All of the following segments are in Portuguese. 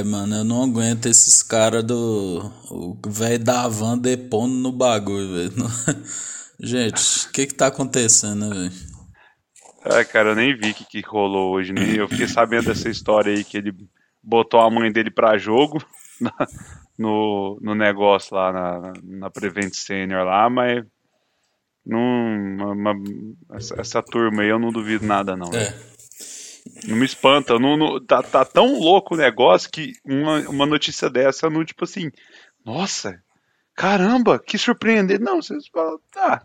Ai, mano, eu não aguento esses caras do. O velho da van depondo no bagulho, velho. Gente, o que que tá acontecendo, né, velho? Cara, eu nem vi o que, que rolou hoje, nem eu fiquei sabendo dessa história aí que ele botou a mãe dele pra jogo na, no, no negócio lá na, na Prevent Senior lá, mas não, uma, essa, essa, turma aí eu não duvido nada não. É. Não me espanta, não, não, tá, tá tão louco o negócio que uma, uma notícia dessa não, tipo assim, nossa, caramba, que surpreendente. Não, vocês falam, tá,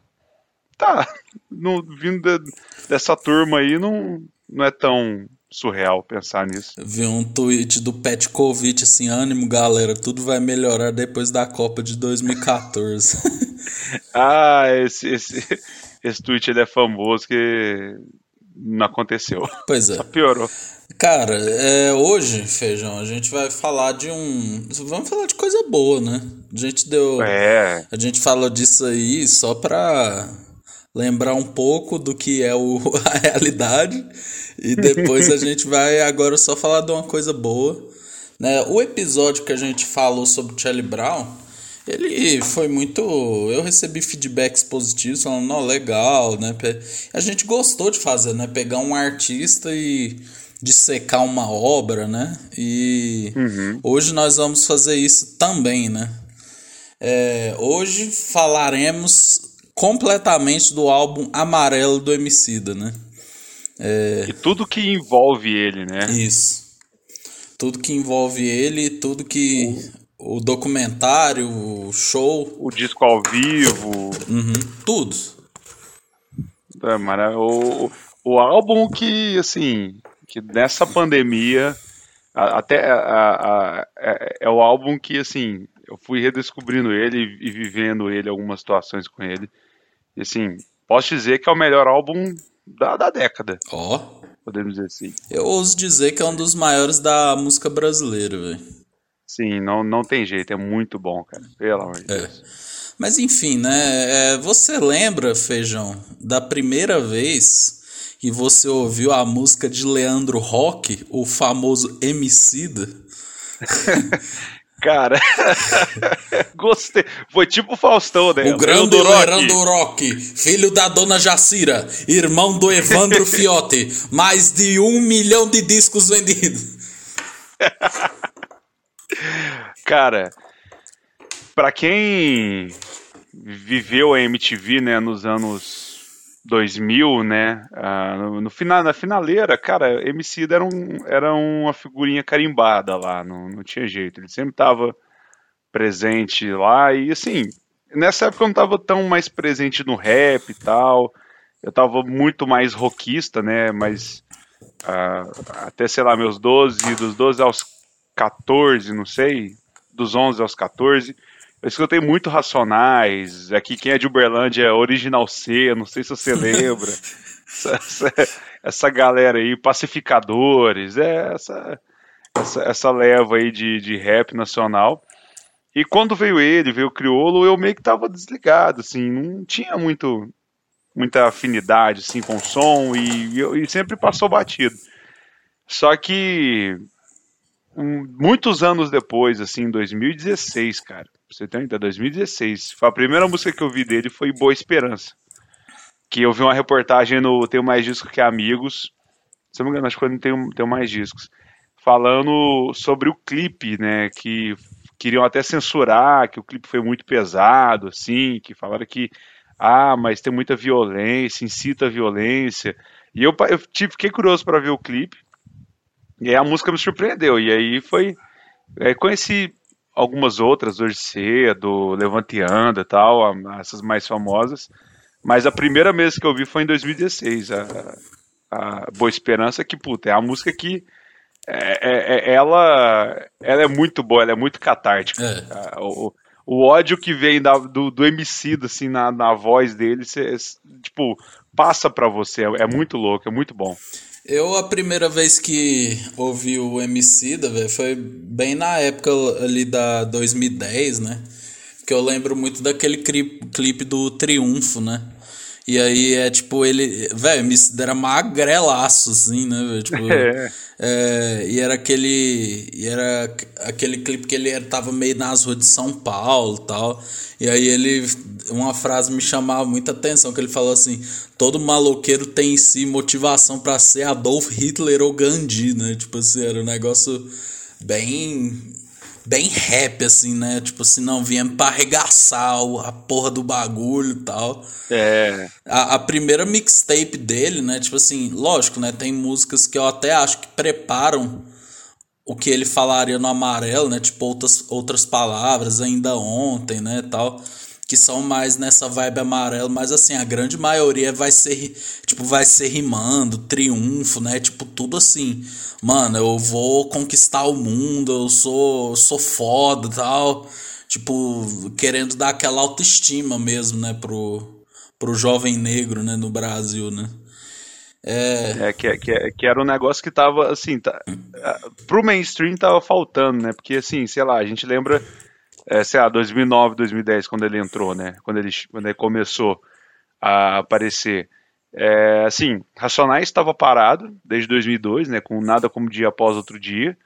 tá, no, vindo de, dessa turma aí não, não é tão surreal pensar nisso. Vi um tweet do Petkovic assim, ânimo galera, tudo vai melhorar depois da Copa de 2014. ah, esse, esse, esse tweet ele é famoso que não aconteceu. Pois é. Só piorou. Cara, é, hoje, Feijão, a gente vai falar de um. Vamos falar de coisa boa, né? A gente deu. É. A gente falou disso aí só pra lembrar um pouco do que é o, a realidade. E depois a gente vai agora só falar de uma coisa boa. Né? O episódio que a gente falou sobre Charlie Brown, ele foi muito. Eu recebi feedbacks positivos falando, não, legal, né? A gente gostou de fazer, né? Pegar um artista e dissecar uma obra, né? E uhum. hoje nós vamos fazer isso também, né? É, hoje falaremos completamente do álbum Amarelo do Emicida, né? É... E tudo que envolve ele, né? Isso. Tudo que envolve ele, tudo que. O, o documentário, o show. O disco ao vivo. Uhum, tudo. É, mano, o, o álbum que, assim, que nessa pandemia, até a, a, a, é, é o álbum que, assim, eu fui redescobrindo ele e vivendo ele, algumas situações com ele. E, assim, posso dizer que é o melhor álbum da, da década. Ó. Oh. Podemos dizer assim. Eu ouso dizer que é um dos maiores da música brasileira, velho. Sim, não, não tem jeito, é muito bom, cara. Pelo amor de é. Deus. Mas enfim, né? É, você lembra, Feijão, da primeira vez que você ouviu a música de Leandro Rock, o famoso Emicida? Cara, gostei. Foi tipo o Faustão, né? O grande Leandro Rock, filho da dona Jacira, irmão do Evandro Fiote, mais de um milhão de discos vendidos. Cara, pra quem viveu a MTV, né, nos anos 2000, né? Ah, no, no, final, na finaleira, cara, MC era, um, era uma figurinha carimbada lá, não, não tinha jeito. Ele sempre estava presente lá e assim, nessa época eu não estava tão mais presente no rap e tal. Eu estava muito mais rockista, né? Mas ah, até sei lá, meus 12, dos 12 aos 14, não sei, dos 11 aos 14 eu escutei muito Racionais. Aqui, quem é de Uberlândia é Original C, não sei se você lembra. essa, essa, essa, galera aí, Pacificadores, é essa, essa, essa leva aí de, de rap nacional. E quando veio ele, veio o Criolo, eu meio que tava desligado, assim, não tinha muito muita afinidade assim com o som e, e sempre passou batido. Só que um, muitos anos depois, assim, em 2016, cara, você tem ainda 2016. A primeira música que eu vi dele foi Boa Esperança. Que eu vi uma reportagem no Tenho Mais Discos Que Amigos. Se não me engano, acho que não tenho, tenho mais discos. Falando sobre o clipe, né? Que queriam até censurar, que o clipe foi muito pesado, assim, que falaram que, ah, mas tem muita violência, incita a violência. E eu, eu tive, fiquei curioso para ver o clipe. E aí a música me surpreendeu. E aí foi. Aí conheci algumas outras, hoje cedo, Levanteando e tal, essas mais famosas. Mas a primeira vez que eu vi foi em 2016, a, a Boa Esperança, que, puta, é a música que é, é, é ela, ela é muito boa, ela é muito catártica. É. O, o ódio que vem da, do, do MC, assim, na, na voz dele, cê, tipo, passa pra você, é, é muito louco, é muito bom. Eu, a primeira vez que ouvi o MC da, foi bem na época ali da 2010, né? Que eu lembro muito daquele clipe do Triunfo, né? E aí é tipo, ele. Velho, me era magrelaço, assim, né, velho? Tipo, é. é. E era aquele. E era aquele clipe que ele tava meio nas ruas de São Paulo tal. E aí ele. Uma frase me chamava muita atenção, que ele falou assim: todo maloqueiro tem em si motivação para ser Adolf Hitler ou Gandhi, né? Tipo assim, era um negócio bem bem rap, assim, né? Tipo assim, não, viemos pra arregaçar a porra do bagulho e tal. É. A, a, primeira mixtape dele, né? Tipo assim, lógico, né? Tem músicas que eu até acho que preparam o que ele falaria no amarelo, né? Tipo, outras, outras palavras, ainda ontem, né? Tal que são mais nessa vibe amarelo, mas assim, a grande maioria vai ser, tipo, vai ser rimando, triunfo, né? Tipo, tudo assim. Mano, eu vou conquistar o mundo, eu sou, sou foda tal. Tipo, querendo dar aquela autoestima mesmo, né, pro, pro jovem negro, né, no Brasil, né? É, é que, que, que era um negócio que tava, assim, tá, pro mainstream tava faltando, né? Porque, assim, sei lá, a gente lembra é, sei lá, 2009, 2010, quando ele entrou, né? Quando ele, quando ele começou a aparecer. É, assim, Racionais estava parado desde 2002, né? Com nada como dia após outro dia.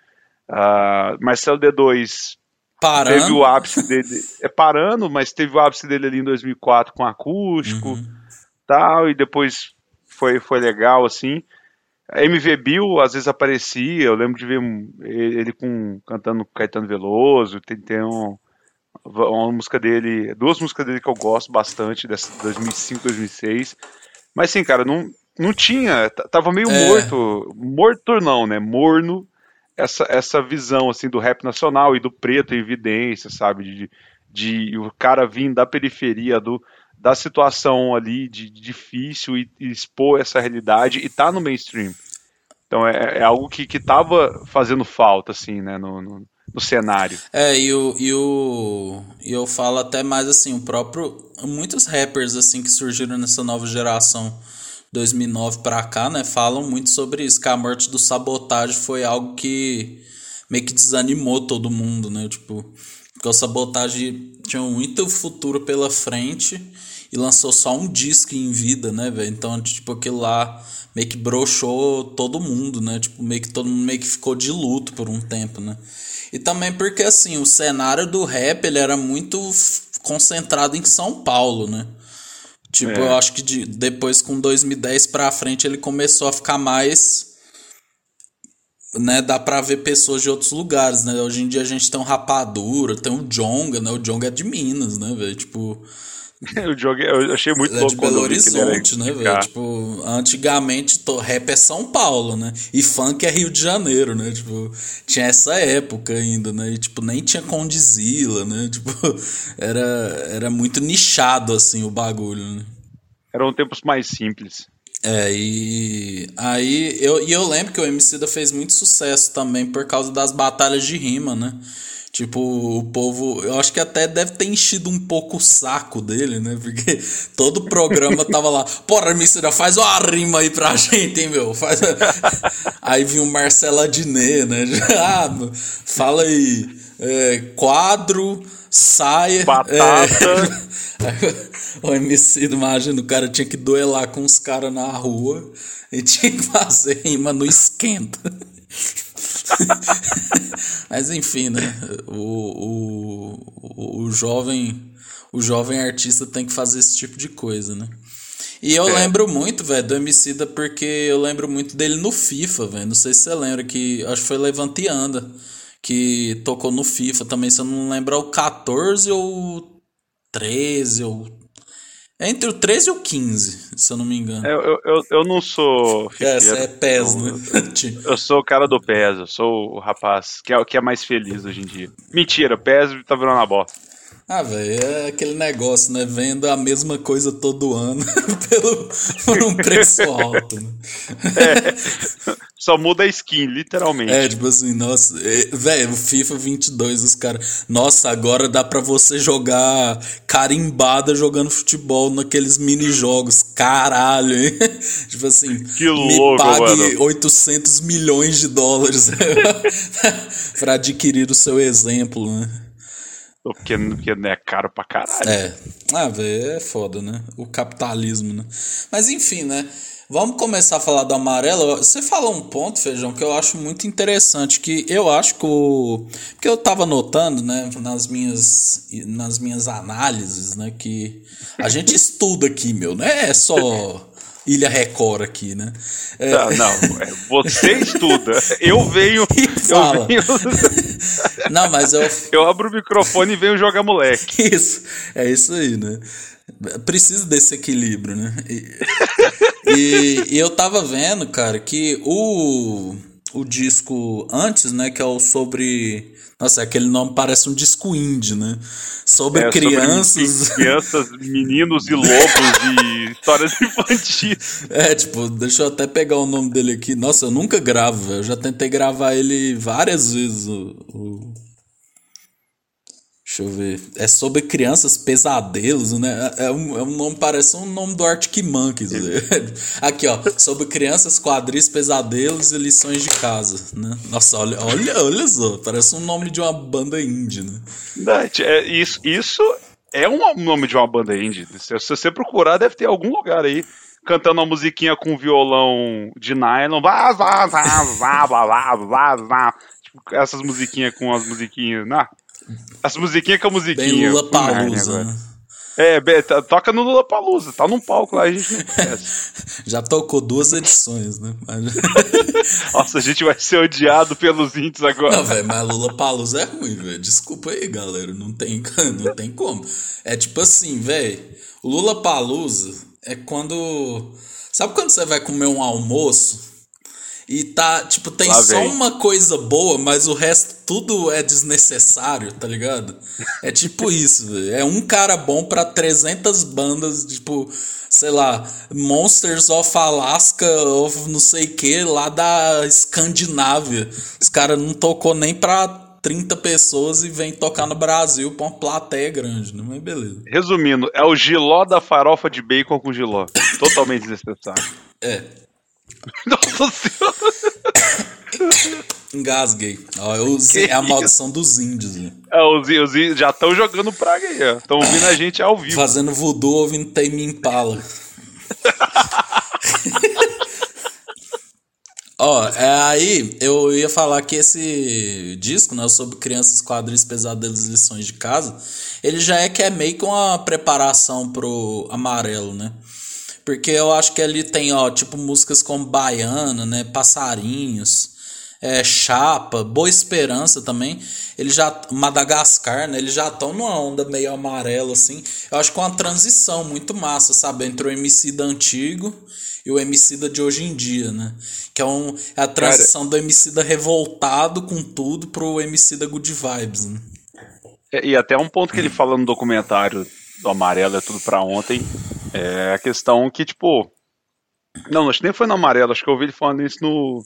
Uh, Marcelo D2 parando. teve o ápice dele, é parando, mas teve o ápice dele ali em 2004 com acústico, uhum. tal, e depois foi, foi legal, assim. A MV Bill às vezes aparecia, eu lembro de ver ele com cantando Caetano Veloso, tem, tem um, uma música dele, duas músicas dele que eu gosto bastante, dessa 2005, 2006. Mas assim, cara, não, não tinha, tava meio é. morto, morto não, né? Morno essa, essa visão assim do rap nacional e do preto em evidência, sabe? De, de o cara vir da periferia do da situação ali de, de difícil e, e, expor essa realidade e tá no mainstream. Então é, é algo que, que tava fazendo falta, assim, né, no, no no cenário. É, e, o, e, o, e eu falo até mais assim, o próprio. Muitos rappers assim que surgiram nessa nova geração 2009 para cá, né, falam muito sobre isso, que a morte do sabotagem foi algo que meio que desanimou todo mundo, né? Tipo, porque o sabotagem tinha muito futuro pela frente e lançou só um disco em vida, né, velho? Então, tipo, aquilo lá meio que broxou todo mundo, né? Tipo, meio que todo mundo meio que ficou de luto por um tempo, né? E também porque, assim, o cenário do rap, ele era muito concentrado em São Paulo, né? Tipo, é. eu acho que de, depois com 2010 pra frente ele começou a ficar mais né, dá pra ver pessoas de outros lugares, né? Hoje em dia a gente tem um Rapadura, tem o Jonga, né? O Jonga é de Minas, né, velho? Tipo, o jogo eu achei muito é louco. De Belo Horizonte, né, velho? Tipo, antigamente to, rap é São Paulo, né? E funk é Rio de Janeiro, né? Tipo, tinha essa época ainda, né? E, tipo, nem tinha Condizila, né? Tipo, era, era muito nichado, assim, o bagulho, né? Eram tempos mais simples. É, e aí eu, e eu lembro que o MC da fez muito sucesso também por causa das batalhas de rima, né? Tipo, o povo, eu acho que até deve ter enchido um pouco o saco dele, né? Porque todo o programa tava lá, porra, Missira, faz uma rima aí pra gente, hein, meu? Faz... aí vinha o Marcelo Adnet, né? Ah, fala aí, é, quadro, saia. Batata. É... o MC, imagina, o cara tinha que duelar com os caras na rua e tinha que fazer rima no esquenta. Mas enfim, né? O, o, o jovem o jovem artista tem que fazer esse tipo de coisa, né? E eu é. lembro muito, velho, do Emicida porque eu lembro muito dele no FIFA, velho. Não sei se você lembra que acho que foi Levante e Anda que tocou no FIFA também, se eu não lembro, é o 14 ou 13 ou é entre o 13 e o 15, se eu não me engano. Eu, eu, eu não sou. É, você é PES, eu, né? Eu sou o cara do PES, eu sou o rapaz que é, que é mais feliz hoje em dia. Mentira, PES tá virando a bosta. Ah, velho, é aquele negócio, né? Vendo a mesma coisa todo ano pelo, por um preço alto. Né? É, só muda a skin, literalmente. É, tipo assim, nossa, é, velho, o FIFA 22, os caras. Nossa, agora dá pra você jogar carimbada jogando futebol naqueles mini-jogos. Caralho, hein? tipo assim, que louco, me pague mano. 800 milhões de dólares pra adquirir o seu exemplo, né? Porque, porque é caro pra caralho. É. Ah, velho, é foda, né? O capitalismo, né? Mas enfim, né? Vamos começar a falar do amarelo. Você falou um ponto, Feijão, que eu acho muito interessante, que eu acho que o... Porque eu tava notando, né, nas minhas, nas minhas análises, né, que a gente estuda aqui, meu, não é só Ilha Record aqui, né? É... Não, não, é, você estuda. Eu venho. Eu venho... não, mas eu. Eu abro o microfone e venho jogar moleque. Isso, é isso aí, né? Precisa desse equilíbrio, né? E, e, e eu tava vendo, cara, que o, o disco antes, né, que é o sobre nossa, aquele nome parece um disco indie, né? Sobre é, crianças. Sobre crianças, meninos e lobos e histórias infantis. É, tipo, deixa eu até pegar o nome dele aqui. Nossa, eu nunca gravo, eu já tentei gravar ele várias vezes. O, o Deixa eu ver. É sobre crianças pesadelos, né? É um, é um nome, parece um nome do Arctic Monkeys. Aqui, ó. Sobre crianças, quadris, pesadelos e lições de casa, né? Nossa, olha, olha, olha só. Parece um nome de uma banda indie, né? É, isso, isso é um nome de uma banda indie. Se você procurar, deve ter algum lugar aí cantando uma musiquinha com violão de nylon. Vá, vá, vá, vá, vá, vá, vá, Tipo, essas musiquinhas com as musiquinhas. Nah. As musiquinhas com a musiquinha. Bem Lula Palusa. Né? É, toca no Lula Palusa, tá num palco lá, a gente não Já tocou duas edições, né? Nossa, a gente vai ser odiado pelos índios agora. Não, velho, mas Lula Palusa é ruim, velho. Desculpa aí, galera. Não tem, não tem como. É tipo assim, velho. Lula Palusa é quando. Sabe quando você vai comer um almoço? E tá, tipo, tem Lá só vem. uma coisa boa, mas o resto tudo é desnecessário, tá ligado? É tipo isso, velho. É um cara bom para 300 bandas, tipo, sei lá, Monsters of Alaska, of não sei o que, lá da Escandinávia. Os caras não tocou nem pra 30 pessoas e vem tocar no Brasil pra uma plateia grande, né? Mas beleza. Resumindo, é o giló da farofa de bacon com giló. Totalmente desnecessário. É. Nossa senhora! Engasguei. Ó, é a maldição dos índios. Né? É, os, os índios já estão jogando praga aí, ó. Estão ouvindo a gente ao vivo. Fazendo voodoo ouvindo Tame Impala. Ó, é, aí eu ia falar que esse disco, né, sobre crianças, quadrinhos, pesadelos e lições de casa, ele já é que é meio que uma preparação pro amarelo, né? Porque eu acho que ali tem, ó, tipo músicas como Baiana, né, Passarinhos, é, Chapa, Boa Esperança também. Ele já Madagascar, né, eles já estão numa onda meio amarela assim. Eu acho que é uma transição muito massa, sabe, entre o MC da antigo e o MC da de hoje em dia, né? Que é, um, é a transição Cara, do MC da revoltado com tudo pro MC da good vibes, né? É, e até um ponto que ele fala no documentário do Amarelo é tudo para ontem, é a questão que, tipo. Não, acho que nem foi no Amarelo, acho que eu ouvi ele falando isso no,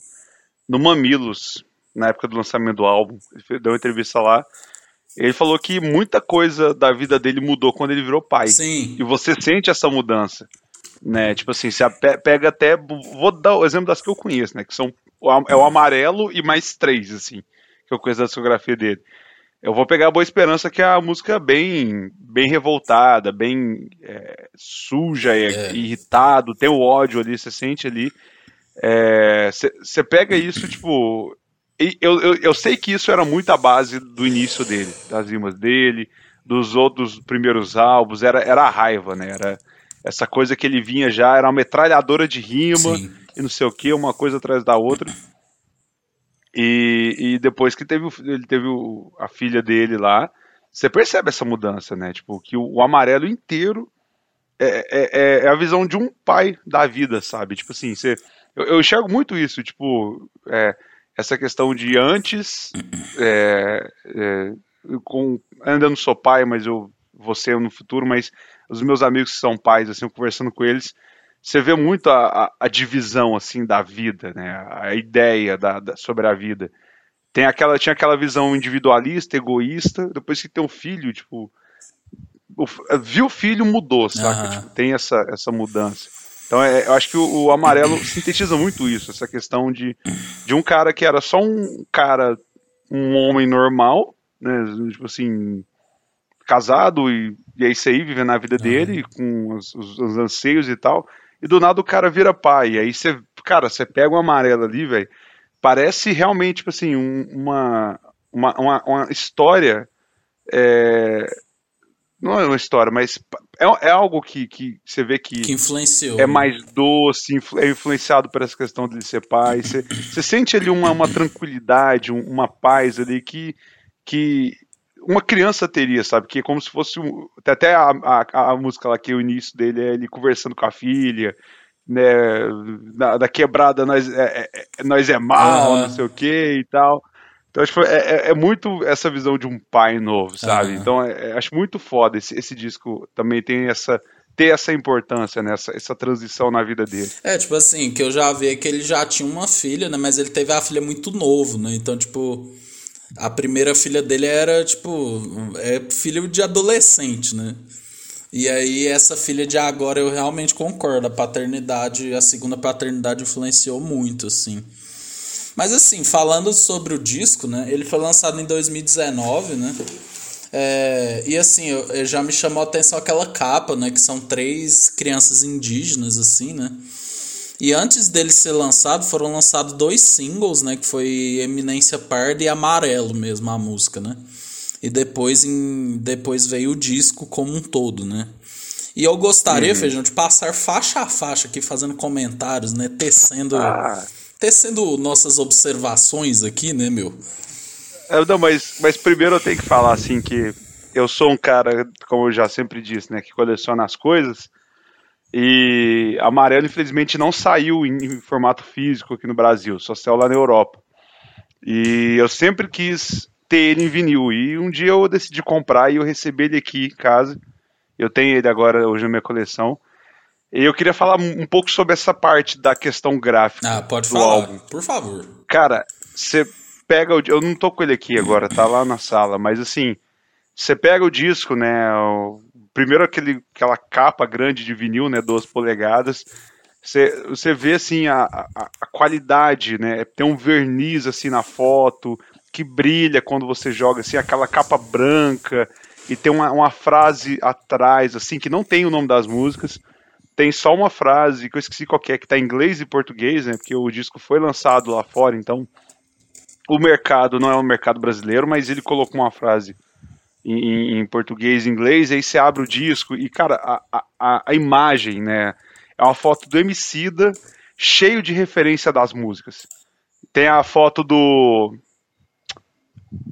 no Mamilos, na época do lançamento do álbum. Ele deu uma entrevista lá. Ele falou que muita coisa da vida dele mudou quando ele virou pai. Sim. E você sente essa mudança. Né? Tipo assim, você pega até. Vou dar o exemplo das que eu conheço, né? Que são. É o amarelo e mais três, assim. Que eu conheço da discografia dele. Eu vou pegar a Boa Esperança, que é a música bem, bem revoltada, bem é, suja, é. irritado, tem o ódio ali, você sente ali. Você é, pega isso, tipo. Eu, eu, eu sei que isso era muito a base do início dele, das rimas dele, dos outros primeiros álbuns, era, era a raiva, né? Era essa coisa que ele vinha já, era uma metralhadora de rima Sim. e não sei o que, uma coisa atrás da outra. E, e depois que teve, ele teve o, a filha dele lá, você percebe essa mudança, né? Tipo, que o, o amarelo inteiro é, é, é, é, a visão de um pai da vida, sabe? Tipo assim, você, eu, eu enxergo muito isso, tipo, é, essa questão de antes, é, é, com, ainda não sou pai, mas eu vou ser no futuro, mas os meus amigos que são pais, assim, conversando com eles, você vê muito a, a, a, divisão assim da vida, né? A ideia da, da, sobre a vida. Tem aquela, tinha aquela visão individualista, egoísta. Depois que tem um filho, tipo, o, viu o filho mudou, saca? Uhum. Tipo, tem essa, essa mudança. Então é, eu acho que o, o, amarelo sintetiza muito isso, essa questão de, de um cara que era só um cara, um homem normal, né? Tipo assim, casado e, e é isso aí, vivendo a vida dele, com os, os, os, anseios e tal. E do nada o cara vira pai. E aí você, cara, você pega uma amarela ali, velho. Parece realmente, tipo assim, um, uma, uma, uma, uma, história. É, não é uma história, mas é, é algo que, que você vê que, que influenciou. É mais doce, é influenciado por essa questão de ser pai. Você, você sente ali uma, uma tranquilidade, uma paz ali que, que uma criança teria, sabe? Que é como se fosse. Um, até a, a, a, música lá que o início dele é ele conversando com a filha, né? Da, da quebrada nós é, é, nós é mal, não sei o que e tal. Então, acho que é, é, é, muito essa visão de um pai novo, sabe? Uhum. Então, é, é, acho muito foda. Esse, esse disco também tem essa ter essa importância, né? Essa, essa transição na vida dele. É, tipo assim, que eu já vi que ele já tinha uma filha, né? Mas ele teve a filha muito novo, né? Então, tipo, a primeira filha dele era, tipo, é filho de adolescente, né? E aí, essa filha de agora, eu realmente concordo. A paternidade, a segunda paternidade influenciou muito, assim. Mas assim, falando sobre o disco, né? Ele foi lançado em 2019, né? É, e assim, eu, eu já me chamou a atenção aquela capa, né? Que são três crianças indígenas, assim, né? E antes dele ser lançado, foram lançados dois singles, né? Que foi Eminência Parda e Amarelo mesmo, a música, né? E depois, em, depois veio o disco como um todo, né? E eu gostaria, uhum. Feijão, de passar faixa a faixa aqui, fazendo comentários, né? Tecendo... Ah tecendo nossas observações aqui, né, meu? É, não, mas, mas primeiro eu tenho que falar assim que eu sou um cara, como eu já sempre disse, né, que coleciona as coisas. E Amarelo, infelizmente, não saiu em, em formato físico aqui no Brasil, só saiu lá na Europa. E eu sempre quis ter ele em vinil. E um dia eu decidi comprar e eu recebi ele aqui em casa. Eu tenho ele agora hoje na minha coleção. E eu queria falar um pouco sobre essa parte da questão gráfica. Ah, pode do falar, álbum. por favor. Cara, você pega o. Eu não tô com ele aqui agora, tá lá na sala, mas assim, você pega o disco, né? O, primeiro aquele, aquela capa grande de vinil, né? 12 polegadas. Você, você vê assim a, a, a qualidade, né? Tem um verniz assim na foto que brilha quando você joga assim aquela capa branca e tem uma, uma frase atrás assim que não tem o nome das músicas tem só uma frase que eu esqueci qual é, que tá em inglês e português, né? Porque o disco foi lançado lá fora, então o mercado não é um mercado brasileiro, mas ele colocou uma frase em, em português e inglês, aí você abre o disco e, cara, a, a, a imagem, né? É uma foto do Emicida cheio de referência das músicas. Tem a foto do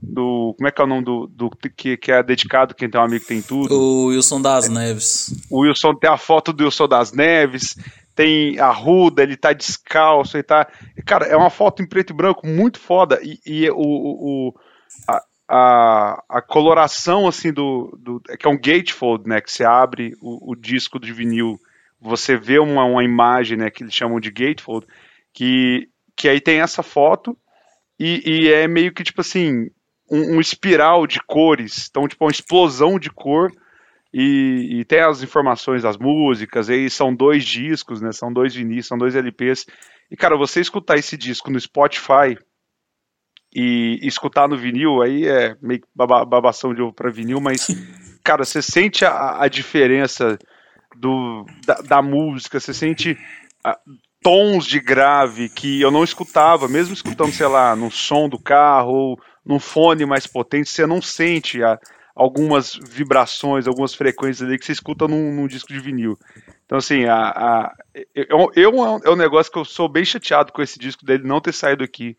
do. Como é que é o nome do. do que, que é dedicado, quem tem um amigo tem tudo? O Wilson das Neves. O Wilson tem a foto do Wilson das Neves, tem a Ruda, ele tá descalço, ele tá. Cara, é uma foto em preto e branco muito foda. E, e o, o, a, a, coloração, assim, do, do. que é um gatefold, né? Que você abre o, o disco de vinil, você vê uma, uma imagem, né? Que eles chamam de gatefold, que, que aí tem essa foto e, e é meio que tipo assim um, um, espiral de cores, então tipo uma explosão de cor e, e, tem as informações das músicas, aí são dois discos, né? São dois vinis, são dois LPs. E cara, você escutar esse disco no Spotify e, e escutar no vinil, aí é meio baba, babação de ovo para vinil, mas cara, você sente a, a diferença do, da, da, música, você sente a, tons de grave que eu não escutava, mesmo escutando, sei lá, no som do carro ou num fone mais potente, você não sente a, algumas vibrações, algumas frequências ali que você escuta num, num disco de vinil. Então, assim, a, a, eu, eu, é um negócio que eu sou bem chateado com esse disco dele não ter saído aqui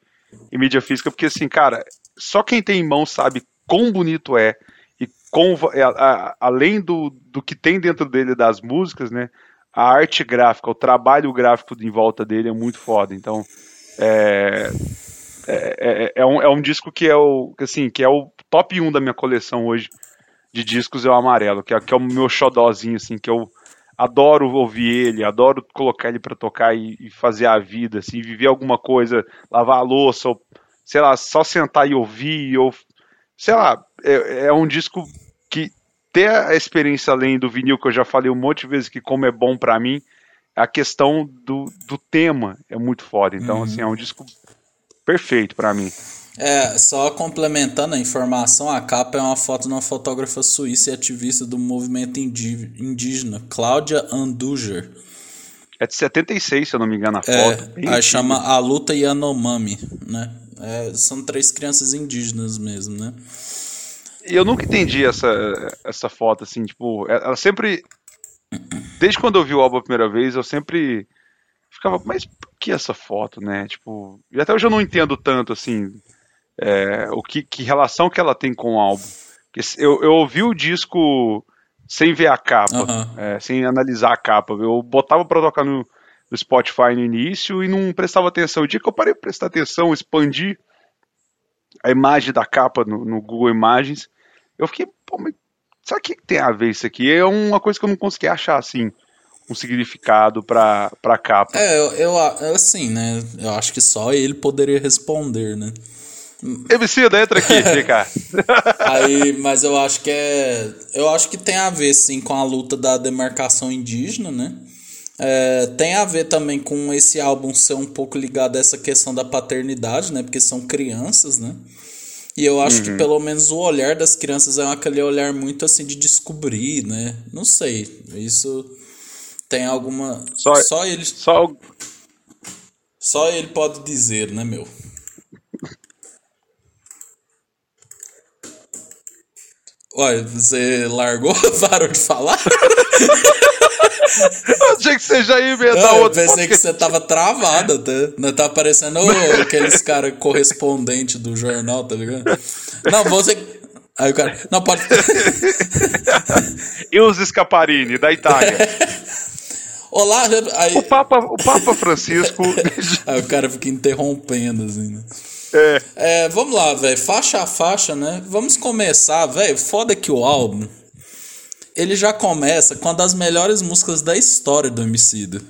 em mídia física, porque, assim, cara, só quem tem em mão sabe quão bonito é e com, a, além do, do que tem dentro dele das músicas, né? a arte gráfica, o trabalho gráfico em volta dele é muito foda. Então, é, é, é, é, um, é um disco que é o assim, que é o top 1 da minha coleção hoje de discos é o amarelo, que é, que é o meu xodózinho, assim, que eu adoro ouvir ele, adoro colocar ele para tocar e, e, fazer a vida, assim, viver alguma coisa, lavar a louça, ou, sei lá, só sentar e ouvir, ou sei lá, é, é um disco que ter a experiência além do vinil, que eu já falei um monte de vezes que como é bom para mim, a questão do, do tema é muito foda. Então, uhum. assim, é um disco perfeito para mim. É, só complementando a informação, a capa é uma foto de uma fotógrafa suíça e ativista do movimento indígena, Cláudia Anduger. É de 76, se eu não me engano, a é, foto. Aí chama A Luta Yanomami, né? É, são três crianças indígenas mesmo, né? E eu nunca entendi essa, essa foto, assim, tipo, ela sempre. Desde quando eu vi o álbum a primeira vez, eu sempre ficava, mas por que essa foto, né? Tipo, e até hoje eu não entendo tanto, assim, é, o que, que relação que ela tem com o álbum. Eu, eu ouvi o disco sem ver a capa, uhum. é, sem analisar a capa. Eu botava pra tocar no, no, Spotify no início e não prestava atenção. O dia que eu parei pra prestar atenção, expandi a imagem da capa no, no Google Imagens, eu fiquei, pô, mas sabe o que tem a ver isso aqui? É uma coisa que eu não consegui achar assim um significado pra, pra capa. É, eu, eu assim, né? Eu acho que só ele poderia responder, né? Emicida, entra aqui, fica. Aí, mas eu acho que é. Eu acho que tem a ver, sim, com a luta da demarcação indígena, né? É, tem a ver também com esse álbum ser um pouco ligado a essa questão da paternidade, né? Porque são crianças, né? E eu acho uhum. que pelo menos o olhar das crianças é aquele olhar muito assim de descobrir, né? Não sei. Isso tem alguma. Só, só ele. Só... só ele pode dizer, né, meu? Olha, você largou? Parou de falar? Achei que você já ia inventar outro. Eu pensei que você tava travado até. Não tá parecendo aqueles caras correspondentes do jornal, tá ligado? Não, você. Aí o cara. Não, pode. e os Scaparini, da Itália. Olá, aí... o, Papa, o Papa Francisco. aí o cara fica interrompendo, assim, né? É. é vamos lá, velho. Faixa a faixa, né? Vamos começar, velho. Foda que o álbum. Ele já começa com uma das melhores músicas da história do Emicida.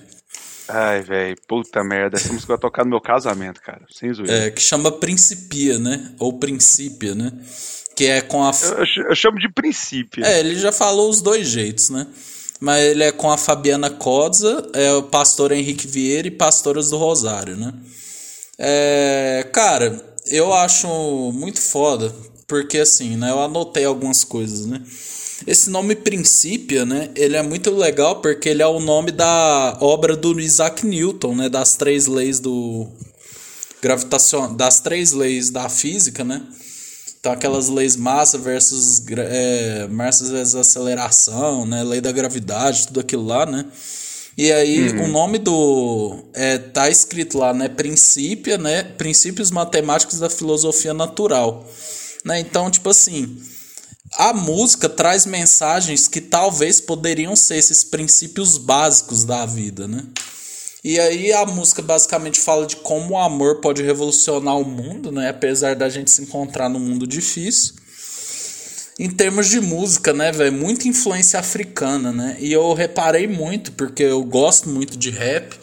Ai, velho, puta merda. Essa música vai tocar no meu casamento, cara. Sem zoeira. É, que chama Principia, né? Ou Princípia, né? Que é com a. Eu, eu chamo de Princípia. É, ele já falou os dois jeitos, né? Mas ele é com a Fabiana Codza, é o pastor Henrique Vieira e pastoras do Rosário, né? É, cara, eu acho muito foda, porque assim, né, eu anotei algumas coisas, né? Esse nome Princípio, né, ele é muito legal porque ele é o nome da obra do Isaac Newton, né, das três leis do gravitação, das três leis da física, né? Então aquelas leis massa versus é, massa versus aceleração, né, lei da gravidade, tudo aquilo lá, né? E aí uhum. o nome do é, tá escrito lá, né, princípio, né, princípios matemáticos da filosofia natural, né? Então, tipo assim, a música traz mensagens que talvez poderiam ser esses princípios básicos da vida, né? E aí a música basicamente fala de como o amor pode revolucionar o mundo, né? Apesar da gente se encontrar num mundo difícil em termos de música, né, velho? Muita influência africana, né? E eu reparei muito, porque eu gosto muito de rap.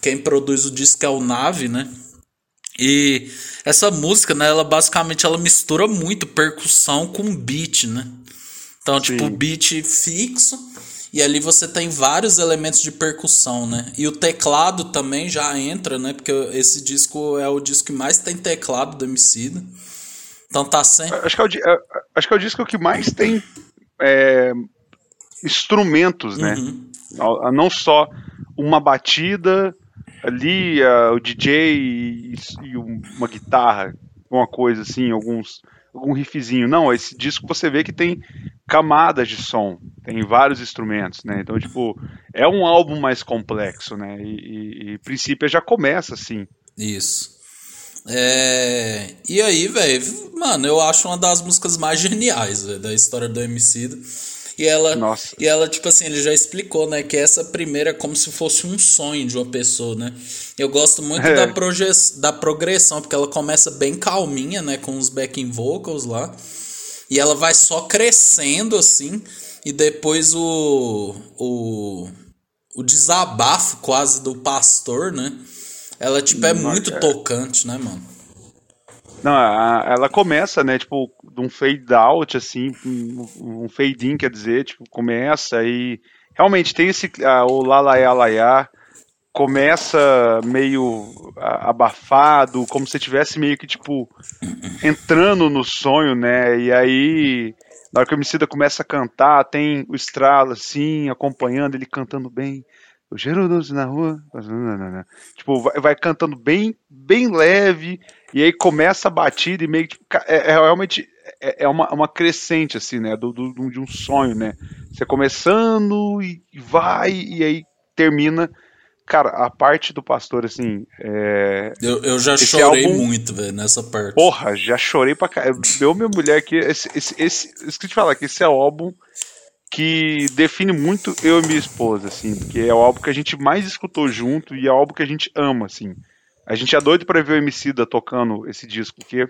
Quem produz o disco é o Nave, né? E essa música, né, ela basicamente ela mistura muito percussão com beat, né? Então, Sim. tipo, beat fixo e ali você tem vários elementos de percussão, né? E o teclado também já entra, né? Porque esse disco é o disco que mais tem teclado do Emicida. Então tá sem. Acho que é o, é, acho que é o disco que mais tem é, instrumentos, né? Uhum. Não só uma batida ali, uh, o DJ e, e, uma guitarra, alguma coisa assim, alguns algum riffzinho. Não, esse disco você vê que tem camadas de som, tem vários instrumentos, né? Então, tipo, é um álbum mais complexo, né? E, e, e princípio já começa assim. Isso. É... E aí, velho, mano, eu acho uma das músicas mais geniais véio, da história do MC. E ela, Nossa. e ela, tipo assim, ele já explicou, né, que essa primeira é como se fosse um sonho de uma pessoa, né? Eu gosto muito é. da, proje da progressão, porque ela começa bem calminha, né, com os backing vocals lá. E ela vai só crescendo, assim, e depois o, o, o desabafo quase do pastor, né? Ela, tipo, é muito é. tocante, né, mano? Não, a, ela começa, né, tipo, de um fade out, assim, um, um fade in, quer dizer, tipo, começa e realmente tem esse, a, o Lalaiá Laiá, começa meio abafado, como se tivesse meio que, tipo, entrando no sonho, né? E aí, na hora que o Emicida começa a cantar, tem o estralo, assim, acompanhando, ele cantando bem. O doce na rua. Tipo, vai, vai, cantando bem, bem leve, e aí começa a batida e meio que. É, é realmente é, é uma, uma crescente, assim, né? Do, do, de um sonho, né? Você começando e vai, e aí termina Cara, a parte do pastor, assim. É... Eu, eu já chorei álbum... muito, velho, nessa parte. Porra, já chorei pra caralho. Deu minha mulher aqui. Esse, esse, esse, de falar que esse é o álbum que define muito eu e minha esposa, assim, porque é o álbum que a gente mais escutou junto e é o álbum que a gente ama, assim. A gente é doido pra ver o Emicida tocando esse disco, porque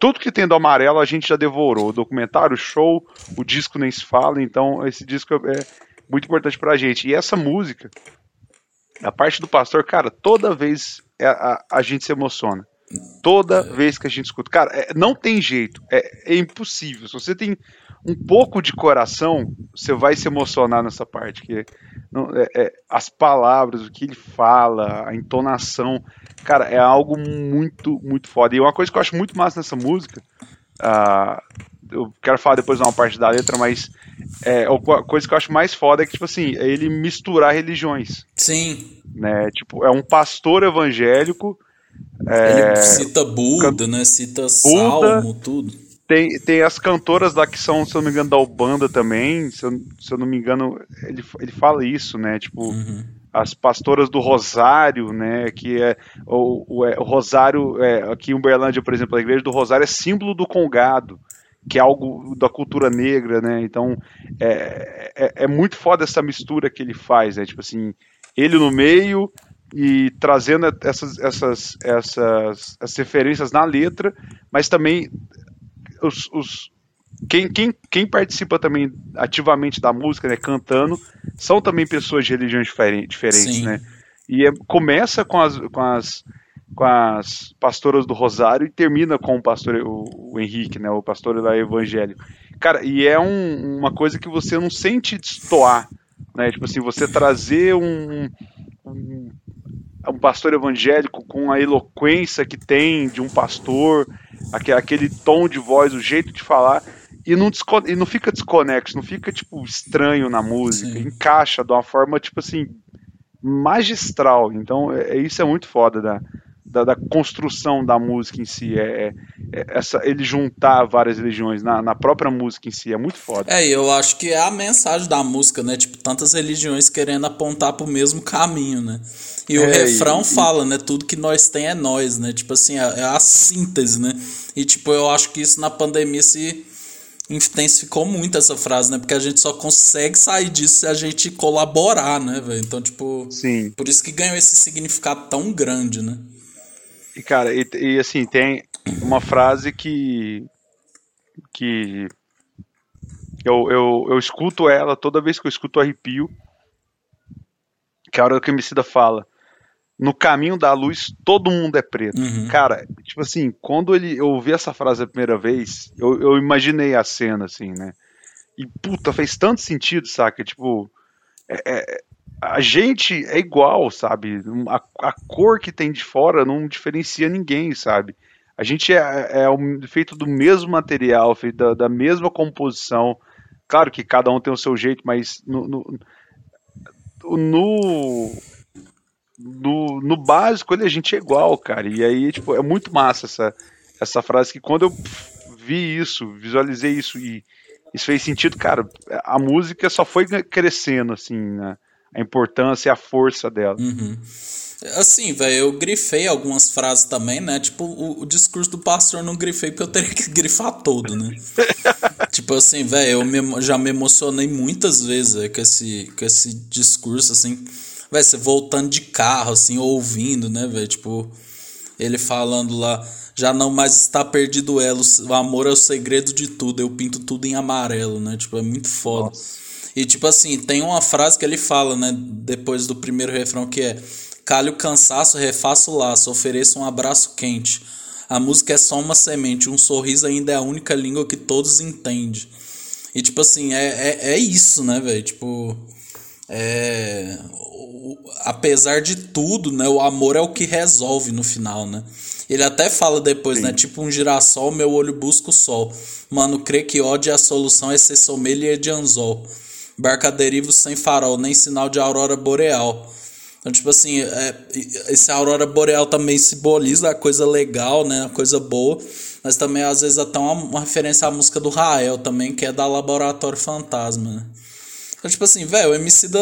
tudo que tem do amarelo a gente já devorou. O documentário, o show, o disco nem se fala, então esse disco é muito importante pra gente. E essa música, a parte do pastor, cara, toda vez a, a, a gente se emociona. Toda é. vez que a gente escuta. Cara, é, não tem jeito. É, é, impossível. Se você tem um pouco de coração, você vai se emocionar nessa parte. Que não, é, é, as palavras, o que ele fala, a entonação. Cara, é algo muito, muito foda. E uma coisa que eu acho muito massa nessa música. Uh, eu quero falar depois de uma parte da letra, mas é, a coisa que eu acho mais foda é que, tipo assim, é ele misturar religiões. Sim. Né? Tipo, é um pastor evangélico. É, ele cita Buda, né? Cita Buda, Salmo, tudo. Tem, tem as cantoras lá que são, se eu não me engano, da Ubanda também. Se eu, se eu não me engano, ele, ele fala isso, né? Tipo, uhum. as pastoras do Rosário, né? Que é o, o, é, o Rosário, é, aqui em Uberlândia, por exemplo, a igreja do Rosário é símbolo do congado que é algo da cultura negra, né? Então é, é, é, muito foda essa mistura que ele faz, né? Tipo assim, ele no meio e trazendo essas, essas, essas, essas referências na letra, mas também os, os quem, quem, quem participa também ativamente da música, né, cantando, são também pessoas de religiões diferentes, né? E é, começa com as, com as com as pastoras do Rosário e termina com o pastor o, o Henrique, né, o pastor da evangélico. Cara, e é um, uma coisa que você não sente destoar, né? Tipo assim, você trazer um, um, um pastor evangélico com a eloquência que tem de um pastor, aquele, aquele tom de voz, o jeito de falar, e não, e não fica desconexo, não fica, tipo, estranho na música, Sim. encaixa de uma forma, tipo assim, magistral. Então, é, isso é muito foda da, da, da, construção da música em si. É, é, é, essa, ele juntar várias religiões na, na, própria música em si é muito foda. É, eu acho que é a mensagem da música, né? Tipo, tantas religiões querendo apontar pro mesmo caminho, né? E o é, refrão e, fala, e... né? Tudo que nós tem é nós, né? Tipo assim, é, é a síntese, né? E tipo, eu acho que isso na pandemia se intensificou muito essa frase, né? Porque a gente só consegue sair disso se a gente colaborar, né, velho? Então, tipo, Sim. por isso que ganhou esse significado tão grande, né? E, cara, e, e, assim, tem uma frase que. que. Eu, eu, eu escuto ela toda vez que eu escuto arrepio. Que é a hora que a Emicida fala. No caminho da luz, todo mundo é preto. Uhum. Cara, tipo assim, quando ele, eu ouvi essa frase a primeira vez, eu, eu imaginei a cena, assim, né? E, puta, fez tanto sentido, saca? Tipo, é, é a gente é igual, sabe? A, a, cor que tem de fora não diferencia ninguém, sabe? A gente é, é feito do mesmo material, feito da, da, mesma composição. Claro que cada um tem o seu jeito, mas no, no, no, no, no básico ele, a gente é igual, cara. E aí, tipo, é muito massa essa, essa frase que quando eu vi isso, visualizei isso e isso fez sentido, cara, a música só foi crescendo, assim, né? A importância e a força dela. Uhum. Assim, velho, eu grifei algumas frases também, né? Tipo, o, o, discurso do pastor não grifei porque eu teria que grifar todo, né? tipo assim, velho, eu me, já me emocionei muitas vezes véio, com, esse, com esse discurso, assim. Velho, você voltando de carro, assim, ouvindo, né, velho? Tipo, ele falando lá, já não mais está perdido ela, o amor é o segredo de tudo, eu pinto tudo em amarelo, né? Tipo, é muito foda. Nossa. E tipo assim, tem uma frase que ele fala, né, depois do primeiro refrão que é: "Calhe o cansaço, refaça o laço, ofereça um abraço quente. A música é só uma semente, um sorriso ainda é a única língua que todos entendem." E tipo assim, é, é, é isso, né, velho? Tipo, é, o, apesar de tudo, né, o amor é o que resolve no final, né? Ele até fala depois, né, Sim. né? Tipo um girassol, meu olho busca o sol. Mano, crê que ódio é a solução é ser sommelier de anzol. Barca derivo sem farol, nem sinal de aurora boreal. Então, tipo assim, é, esse aurora boreal também simboliza a coisa legal, né? A coisa boa. Mas também, às vezes, até uma, uma referência à música do Rael também, que é da Laboratório Fantasma, né? Então, tipo assim, velho, o MC da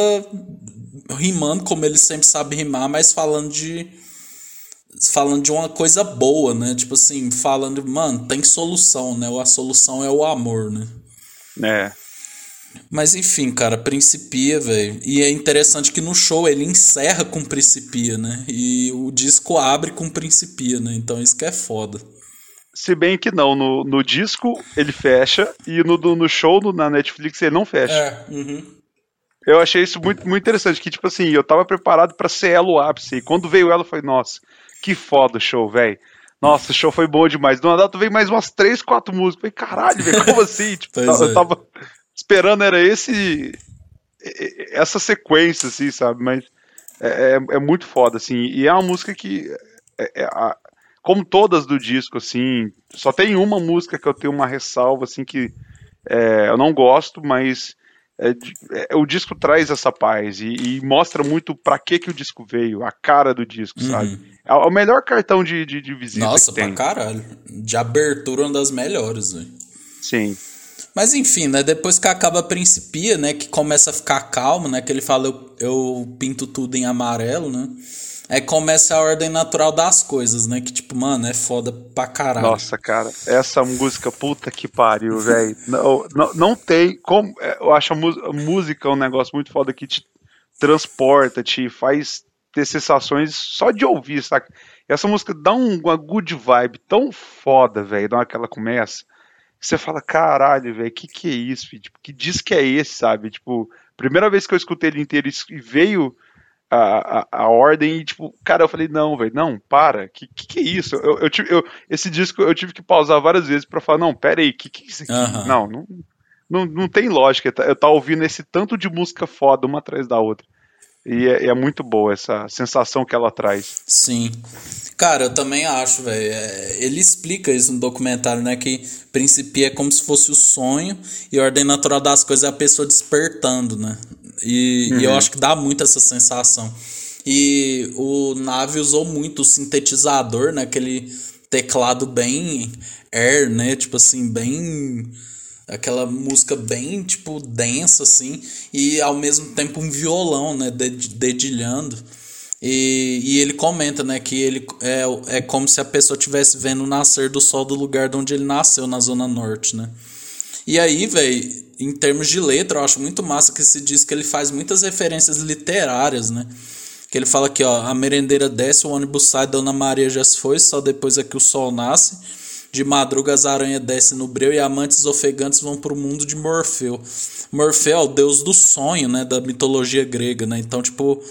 rimando como ele sempre sabe rimar, mas falando de falando de uma coisa boa, né? Tipo assim, falando, mano, tem solução, né? A solução é o amor, né? É. Mas enfim, cara, Principia, velho. E é interessante que no show ele encerra com Principia, né? E o disco abre com Principia, né? Então isso que é foda. Se bem que não, no, no disco ele fecha e no, no show no, na Netflix ele não fecha. É, uhum. Eu achei isso muito, muito interessante, que tipo assim, eu tava preparado para ser ela o ápice, e quando veio ela eu falei, nossa, que foda o show, velho. Nossa, o show foi bom demais. Do nada veio mais umas três, quatro músicas. Eu falei, caralho, velho, como assim? tipo, eu é. tava esperando, era esse essa sequência, assim, sabe? Mas é, é, é muito foda, assim. E é uma música que, é, é, a, como todas do disco, assim, só tem uma música que eu tenho uma ressalva, assim, que é, eu não gosto, mas é, o disco traz essa paz e, e mostra muito para que que o disco veio, a cara do disco, uhum. sabe? É o melhor cartão de, de, de visita Nossa, que tem. pra caralho. De abertura, uma das melhores, velho. Sim. Mas enfim, né? Depois que acaba a Principia, né? Que começa a ficar calmo, né? Que ele fala, eu, eu pinto tudo em amarelo, né? Aí começa a ordem natural das coisas, né? Que tipo, mano, é foda pra caralho. Nossa, cara, essa música, puta que pariu, velho. não, não, não tem como. É, eu acho a, a música um negócio muito foda que te transporta, te faz ter sensações só de ouvir, saca? Essa música dá um, uma good vibe tão foda, velho, na hora que ela começa. Você fala, caralho, velho, que que é isso? Filho? Tipo, que disco é esse, sabe? Tipo, primeira vez que eu escutei ele inteiro e veio a, a, a, ordem e, tipo, cara, eu falei, não, velho, não, para, que, que, que é isso? Eu, eu, eu, esse disco eu tive que pausar várias vezes para falar, não, pera aí, que que é isso aqui? Uhum. Não, não, não, não tem lógica, eu tá ouvindo esse tanto de música foda uma atrás da outra. E é, é, muito boa essa sensação que ela traz. Sim. Cara, eu também acho, velho. É, ele explica isso no documentário, né? Que Principia é como se fosse o sonho e a ordem natural das coisas é a pessoa despertando, né? E, uhum. e eu uhum. acho que dá muito essa sensação. E o Nave usou muito o sintetizador, né? Aquele teclado bem air, né? Tipo assim, bem aquela música bem tipo densa assim e ao mesmo tempo um violão né dedilhando e, e ele comenta né que ele é, é como se a pessoa estivesse vendo o nascer do sol do lugar de onde ele nasceu na zona norte né e aí velho em termos de letra, eu acho muito massa que esse disco ele faz muitas referências literárias, né? Que ele fala aqui, ó, a merendeira desce, o ônibus sai, Dona Maria já se foi, só depois é que o sol nasce. De madruga as aranhas descem no breu e amantes ofegantes vão pro mundo de Morfeu. Morfeu é o deus do sonho, né, da mitologia grega, né? Então, tipo,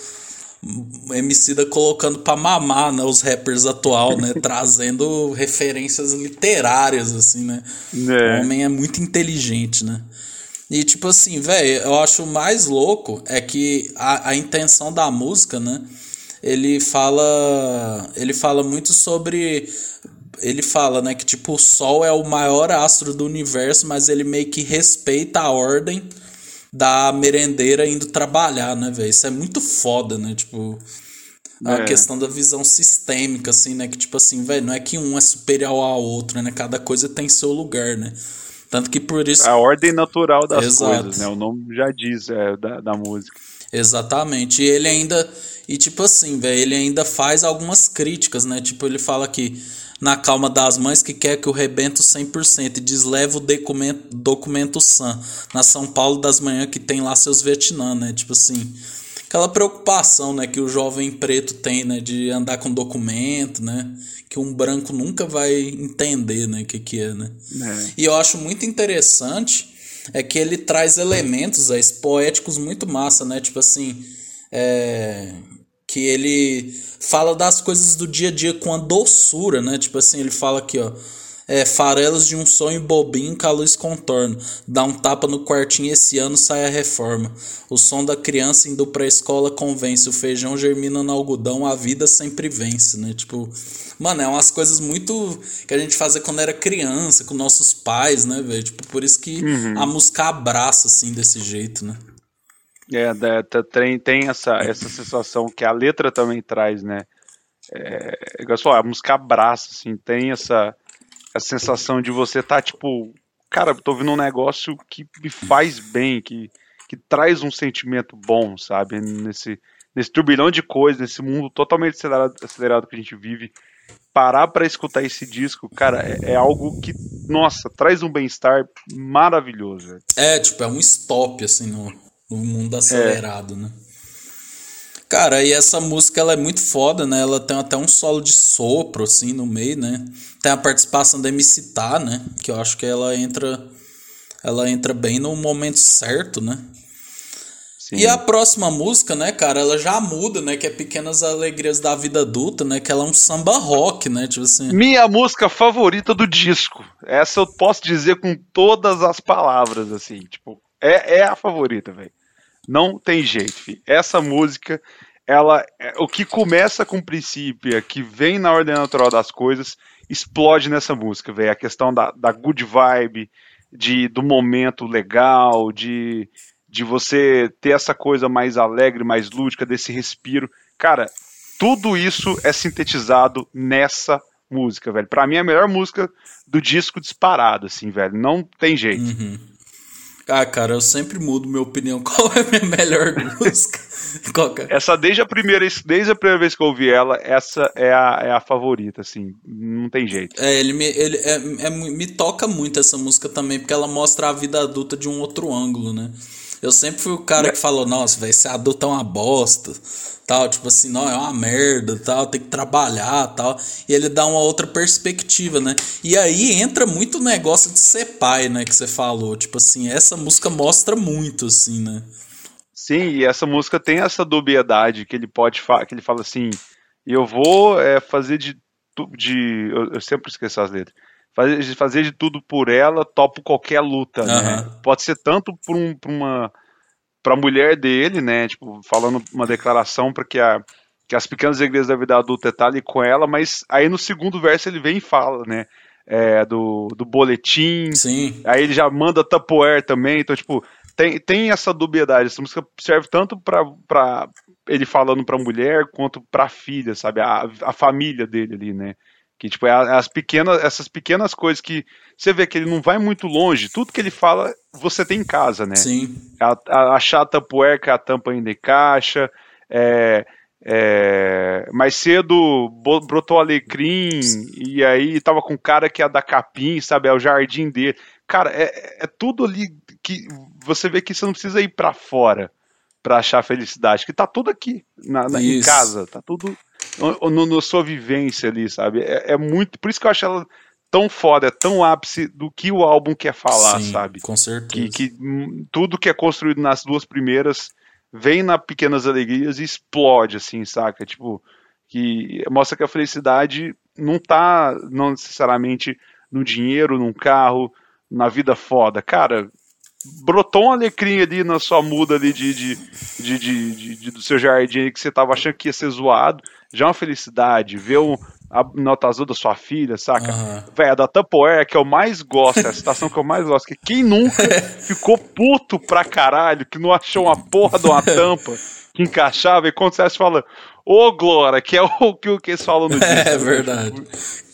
Emicida colocando pra mamar, né, os rappers atual, né, trazendo referências literárias, assim, né? É. O homem é muito inteligente, né? E tipo assim, velho, eu acho mais louco é que a, a intenção da música, né? Ele fala. Ele fala muito sobre. Ele fala, né, que tipo, o Sol é o maior astro do universo, mas ele meio que respeita a ordem da merendeira indo trabalhar, né, velho? Isso é muito foda, né? Tipo. A é. questão da visão sistêmica, assim, né? Que, tipo assim, velho, não é que um é superior ao outro, né? Cada coisa tem seu lugar, né? Tanto que por isso. A ordem natural das Exato. coisas, né? O nome já diz é, da, da música. Exatamente. E ele ainda. E tipo assim, velho, ele ainda faz algumas críticas, né? Tipo, ele fala que na calma das mães que quer que o rebento 100% e desleva o documento, documento SAM na São Paulo das manhãs que tem lá seus Vietnã, né? Tipo assim, aquela preocupação, né, que o jovem preto tem, né, de andar com documento, né? que um branco nunca vai entender, né, o que que é, né? É. E eu acho muito interessante é que ele traz elementos aí, poéticos muito massa, né? Tipo assim, é, que ele fala das coisas do dia a dia com a doçura, né? Tipo assim, ele fala aqui, ó, é farelos de um sonho bobinho com a luz contorno. Dá um tapa no quartinho esse ano sai a reforma. O som da criança indo pra escola convence. O feijão germina no algodão, a vida sempre vence, né? Tipo, mano, é umas coisas muito que a gente fazia quando era criança, com nossos pais, né, velho? Tipo, por isso que uhum. a música abraça, assim, desse jeito, né? É, tem, tem essa, essa sensação que a letra também traz, né? É, igual só, a música abraça, assim, tem essa, essa sensação de você tá, tipo, cara, tô ouvindo um negócio que me faz bem, que, que traz um sentimento bom, sabe? Nesse, nesse turbilhão de coisas, nesse mundo totalmente acelerado, acelerado que a gente vive. Parar para escutar esse disco, cara, é, é, algo que, nossa, traz um bem-estar maravilhoso. É, tipo, é um stop, assim, no, no mundo acelerado, é. né? Cara, e essa música ela é muito foda, né? Ela tem até um solo de sopro, assim, no meio, né? Tem a participação da MC Tá, né? Que eu acho que ela entra. Ela entra bem no momento certo, né? Sim. E a próxima música, né, cara, ela já muda, né? Que é Pequenas Alegrias da Vida Adulta, né? Que ela é um samba rock, né? Tipo assim. Minha música favorita do disco. Essa eu posso dizer com todas as palavras, assim. Tipo, é, é a favorita, velho. Não tem jeito, filho. Essa música, ela, é, o que começa com o princípio, que vem na ordem natural das coisas, explode nessa música, velho. A questão da, da good vibe, de, do momento legal, de, de você ter essa coisa mais alegre, mais lúdica, desse respiro. Cara, tudo isso é sintetizado nessa música, velho. Pra mim é a melhor música do disco disparado, assim, velho. Não tem jeito. Uhum. Ah, cara, eu sempre mudo minha opinião. Qual é a minha melhor música? É? Essa, desde a, primeira, desde a primeira vez que eu ouvi ela, essa é a, é a favorita, assim. Não tem jeito. É, ele, me, ele é, é, me toca muito essa música também, porque ela mostra a vida adulta de um outro ângulo, né? Eu sempre fui o cara que falou, nossa, vai ser adulto é uma bosta, tal, tipo assim, não, é uma merda, tal, tem que trabalhar, tal. E ele dá uma outra perspectiva, né? E aí entra muito o negócio de ser pai, né, que você falou. Tipo assim, essa música mostra muito, assim, né? Sim, e essa música tem essa dubiedade que ele pode que ele fala assim, eu vou é, fazer de, de eu, eu sempre esqueço as letras fazer, fazer de tudo por ela, topo qualquer luta, uhum. né? Pode ser tanto por, um, por uma para a mulher dele, né? Tipo, falando uma declaração para que a que as pequenas igrejas da vida adulta tá ali com ela, mas aí no segundo verso ele vem e fala, né? É, do, do boletim. Sim. Aí ele já manda Tupperware também, então tipo tem, tem essa dubiedade. Essa música serve tanto para ele falando para a mulher quanto para a filha, sabe? A, a família dele ali, né? Que tipo, é as pequenas, essas pequenas coisas que você vê que ele não vai muito longe, tudo que ele fala, você tem em casa, né? Sim. A, a, achar a tampoeca, a tampa ainda em caixa, é, é, mais cedo brotou alecrim, e aí tava com cara que é da capim, sabe? É o jardim dele. Cara, é, é tudo ali que você vê que você não precisa ir para fora para achar felicidade, que tá tudo aqui na, na em casa, tá tudo no, no, sua vivência ali, sabe? É, é, muito. Por isso que eu acho ela tão foda, é tão ápice do que o álbum quer falar, Sim, sabe? Com certeza. Que, que tudo que é construído nas duas primeiras vem na Pequenas Alegrias e explode, assim, saca? Tipo, que mostra que a felicidade não tá não necessariamente no dinheiro, num carro, na vida foda. Cara, brotou um alecrim ali na sua muda ali de, de, de, de, de do seu jardim que você tava achando que ia ser zoado já é uma felicidade. Ver um, a nota azul da sua filha, saca? Uhum. Véi, da Tupperware que eu mais gosto, é a citação que eu mais gosto, que quem nunca ficou puto pra caralho, que não achou uma porra de uma tampa que encaixava, e quando você fala, ô Glória, que é o que, que eles falam no disco. É verdade.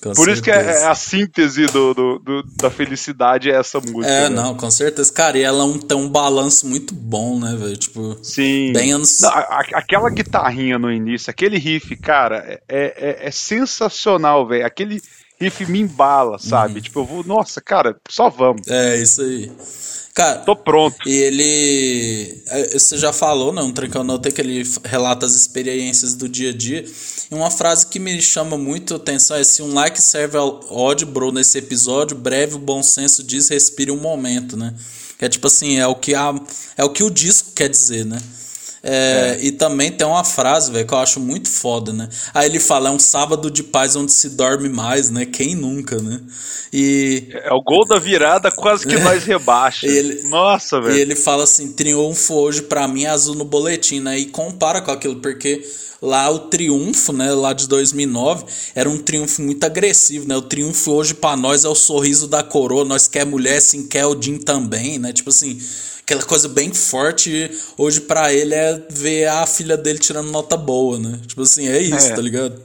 Com Por certeza. isso que é, é, a síntese do, do, do, da felicidade é essa música. É, né? não, com certeza. Cara, e ela tem um balanço muito bom, né, velho? Tipo, Sim. Bem anos... Não, a, aquela guitarrinha no início, aquele riff, cara, é, é, é sensacional, velho. Aquele riff me embala, sabe? Uhum. Tipo, eu vou, nossa, cara, só vamos. É, isso aí. Cara, tô pronto. E ele. É, você já falou, né? Um notei que ele relata as experiências do dia a dia. E uma frase que me chama muito atenção é: se um like serve ao ódio, bro, nesse episódio, breve o bom senso diz, respire um momento, né? Que é tipo assim, é o que, a, é o, que o disco quer dizer, né? É, é. E também tem uma frase, velho, que eu acho muito foda, né? Aí ele fala, é um sábado de paz onde se dorme mais, né? Quem nunca, né? E... É o gol da virada quase que nós rebaixa. Ele... Nossa, velho. E ele fala assim, triunfo hoje para mim é azul no boletim, né? E compara com aquilo, porque lá o triunfo, né, lá de 2009, era um triunfo muito agressivo, né? O triunfo hoje para nós é o sorriso da coroa, nós quer mulher, sim, quer o Jim também, né? Tipo assim, aquela coisa bem forte hoje para ele é ver a filha dele tirando nota boa, né? Tipo assim, é isso, é. tá ligado?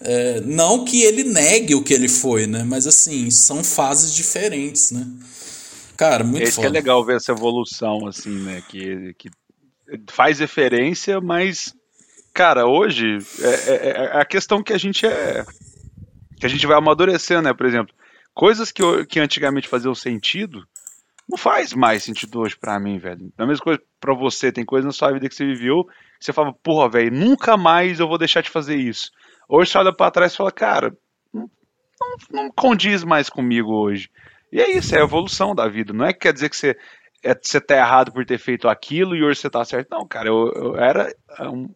É, não que ele negue o que ele foi, né? Mas assim, são fases diferentes, né? Cara, muito Esse que é legal ver essa evolução, assim, né? Que, que faz referência, mas Cara, hoje é, é, é, a questão que a gente é. que a gente vai amadurecendo, né? Por exemplo, coisas que, que antigamente faziam sentido, não faz mais sentido hoje para mim, velho. A mesma coisa para você, tem coisas na sua vida que você viveu que você fala, porra, velho, nunca mais eu vou deixar de fazer isso. Hoje você olha pra trás e fala, cara, não, não, condiz mais comigo hoje. E é isso, é a evolução da vida. Não é que quer dizer que você, é, você tá errado por ter feito aquilo e hoje você tá certo. Não, cara, eu, eu era um,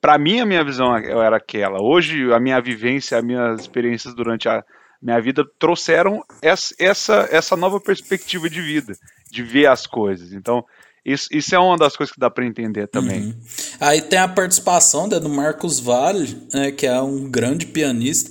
para mim a minha visão era aquela. Hoje a minha vivência, as minhas experiências durante a minha vida trouxeram essa, essa, essa nova perspectiva de vida, de ver as coisas. Então, isso, isso é uma das coisas que dá para entender também. Uhum. Aí tem a participação né, do Marcos Vale, né, que é um grande pianista.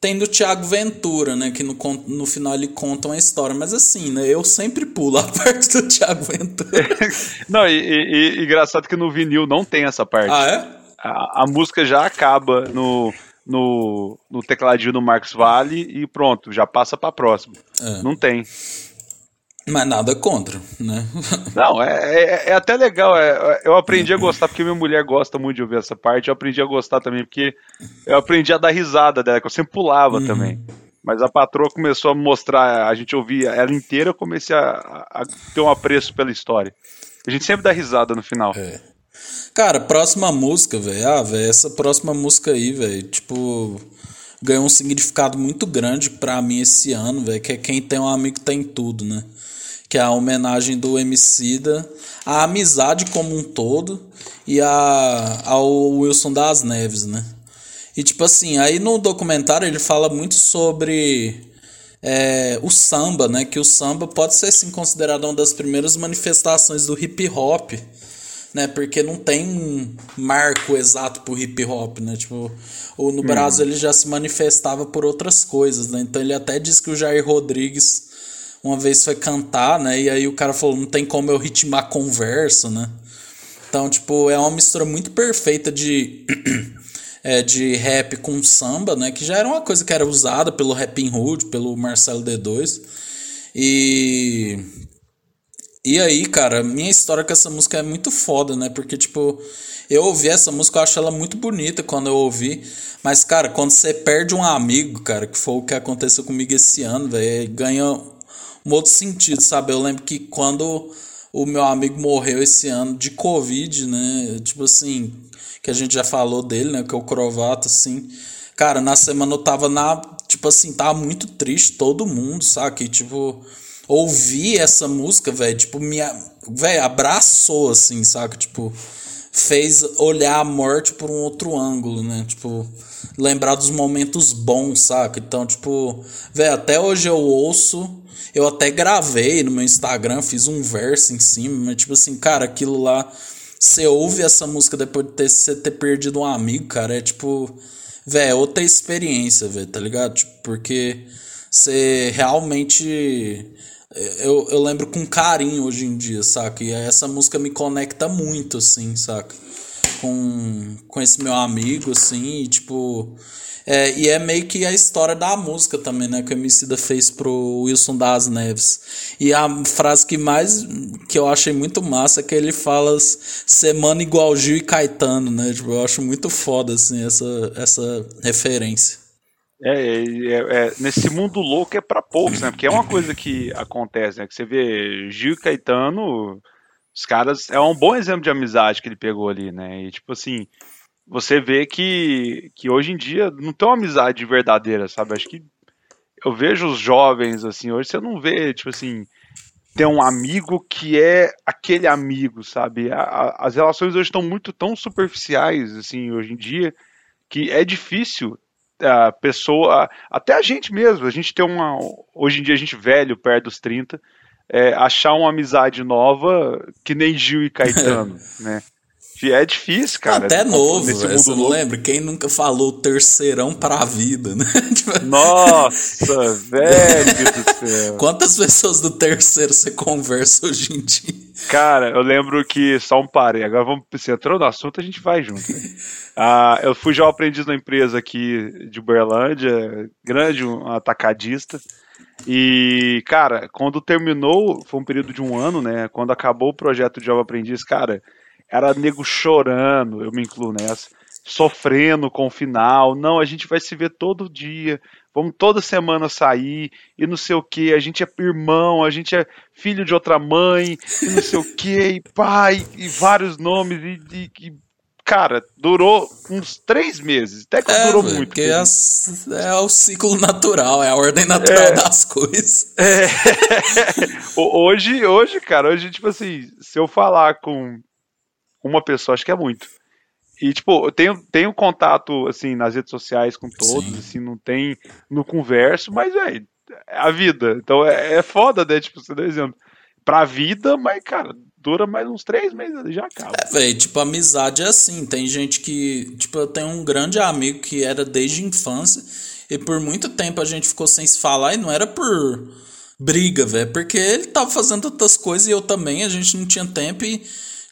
Tem do Thiago Ventura, né? Que no, no final ele conta uma história. Mas assim, né? Eu sempre pulo a parte do Thiago Ventura. não, e, e, e engraçado que no vinil não tem essa parte. Ah, é? a, a música já acaba no, no, no tecladinho do Marcos Vale e pronto, já passa pra próxima. É. Não tem. Mas nada contra, né? Não, é, é, é, até legal. É, eu aprendi a gostar porque minha mulher gosta muito de ouvir essa parte. Eu aprendi a gostar também porque eu aprendi a dar risada dela, que eu sempre pulava uhum. também. Mas a patroa começou a mostrar, a gente ouvia ela inteira, eu comecei a, a, ter um apreço pela história. A gente sempre dá risada no final. É. Cara, próxima música, velho. Ah, velho, essa próxima música aí, velho, tipo, ganhou um significado muito grande para mim esse ano, velho, que é quem tem um amigo tem tudo, né? Que é a homenagem do Emicida à amizade como um todo e a, ao Wilson das Neves, né? E tipo assim, aí no documentário ele fala muito sobre é, o samba, né? Que o samba pode ser sim considerado uma das primeiras manifestações do hip hop né? Porque não tem um marco exato pro hip hop, né? Tipo, ou no hum. Brasil ele já se manifestava por outras coisas, né? Então ele até disse que o Jair Rodrigues uma vez foi cantar, né? E aí o cara falou, não tem como eu ritmar conversa, né? Então, tipo, é uma mistura muito perfeita de é, de rap com samba, né? Que já era uma coisa que era usada pelo Rapping Hood, pelo Marcelo D2. E e aí, cara, minha história com essa música é muito foda, né? Porque, tipo, eu ouvi essa música, eu acho ela muito bonita quando eu ouvi. Mas, cara, quando você perde um amigo, cara, que foi o que aconteceu comigo esse ano, velho, ganha um outro sentido, sabe? Eu lembro que quando o meu amigo morreu esse ano de Covid, né? Tipo assim, que a gente já falou dele, né? Que é o Crovato, assim. Cara, na semana eu tava na. Tipo assim, tava muito triste, todo mundo, sabe? tipo ouvir essa música, velho, tipo, me. Velho, abraçou, assim, saca? Tipo, fez olhar a morte por um outro ângulo, né? Tipo, lembrar dos momentos bons, saca? Então, tipo, velho, até hoje eu ouço. Eu até gravei no meu Instagram, fiz um verso em cima, mas, tipo assim, cara, aquilo lá. Você ouve essa música depois de ter, você ter perdido um amigo, cara, é tipo. É outra experiência, velho, tá ligado? Tipo, porque você realmente eu, eu lembro com carinho hoje em dia, saca? E essa música me conecta muito, assim, saca? Com, com esse meu amigo, assim, e tipo. É, e é meio que a história da música também, né? Que o Emicida fez pro Wilson das Neves. E a frase que mais que eu achei muito massa é que ele fala semana igual Gil e Caetano, né? Tipo, eu acho muito foda, assim, essa, essa referência. É, é, é, nesse mundo louco é para poucos, né? Porque é uma coisa que acontece, né? Que você vê Gil e Caetano, os caras. É um bom exemplo de amizade que ele pegou ali, né? E tipo assim, você vê que, que hoje em dia não tem uma amizade verdadeira, sabe? Acho que eu vejo os jovens, assim, hoje você não vê, tipo assim. ter um amigo que é aquele amigo, sabe? A, a, as relações hoje estão muito tão superficiais, assim, hoje em dia, que é difícil a pessoa, até a gente mesmo, a gente tem uma, hoje em dia a gente velho, perto dos 30, é, achar uma amizade nova que nem Gil e Caetano, né? É difícil, cara. Até novo, velho. Você não lembra? Quem nunca falou terceirão pra vida, né? Tipo, Nossa, velho do céu. Quantas pessoas do terceiro você conversa hoje em dia? Cara, eu lembro que, só um pare, agora vamos, se entrou no assunto, a gente vai junto. Né? ah, eu fui já aprendiz na empresa aqui de Uberlândia, grande, um atacadista. E, cara, quando terminou, foi um período de um ano, né? Quando acabou o projeto de Jovem Aprendiz, cara, era nego chorando, eu me incluo nessa, sofrendo com o final. Não, a gente vai se ver todo dia, vamos toda semana sair, e não sei o que, a gente é irmão, a gente é filho de outra mãe, e não sei o que, e pai, e vários nomes, e, e, e cara, durou uns três meses. Até que é, durou muito. Porque é, é, o ciclo natural, é a ordem natural é, das coisas. É. hoje, hoje, cara, hoje, tipo assim, se eu falar com uma pessoa, acho que é muito. E, tipo, eu tenho, tenho contato, assim, nas redes sociais com todos, Sim. assim, não tem no converso, mas, velho, é a vida. Então é, é foda, né? Tipo, você dá exemplo. Pra vida, mas, cara, dura mais uns três meses e já acaba. É, velho, tipo, amizade é assim. Tem gente que. Tipo, eu tenho um grande amigo que era desde infância. E por muito tempo a gente ficou sem se falar e não era por briga, velho. Porque ele tava fazendo outras coisas e eu também, a gente não tinha tempo e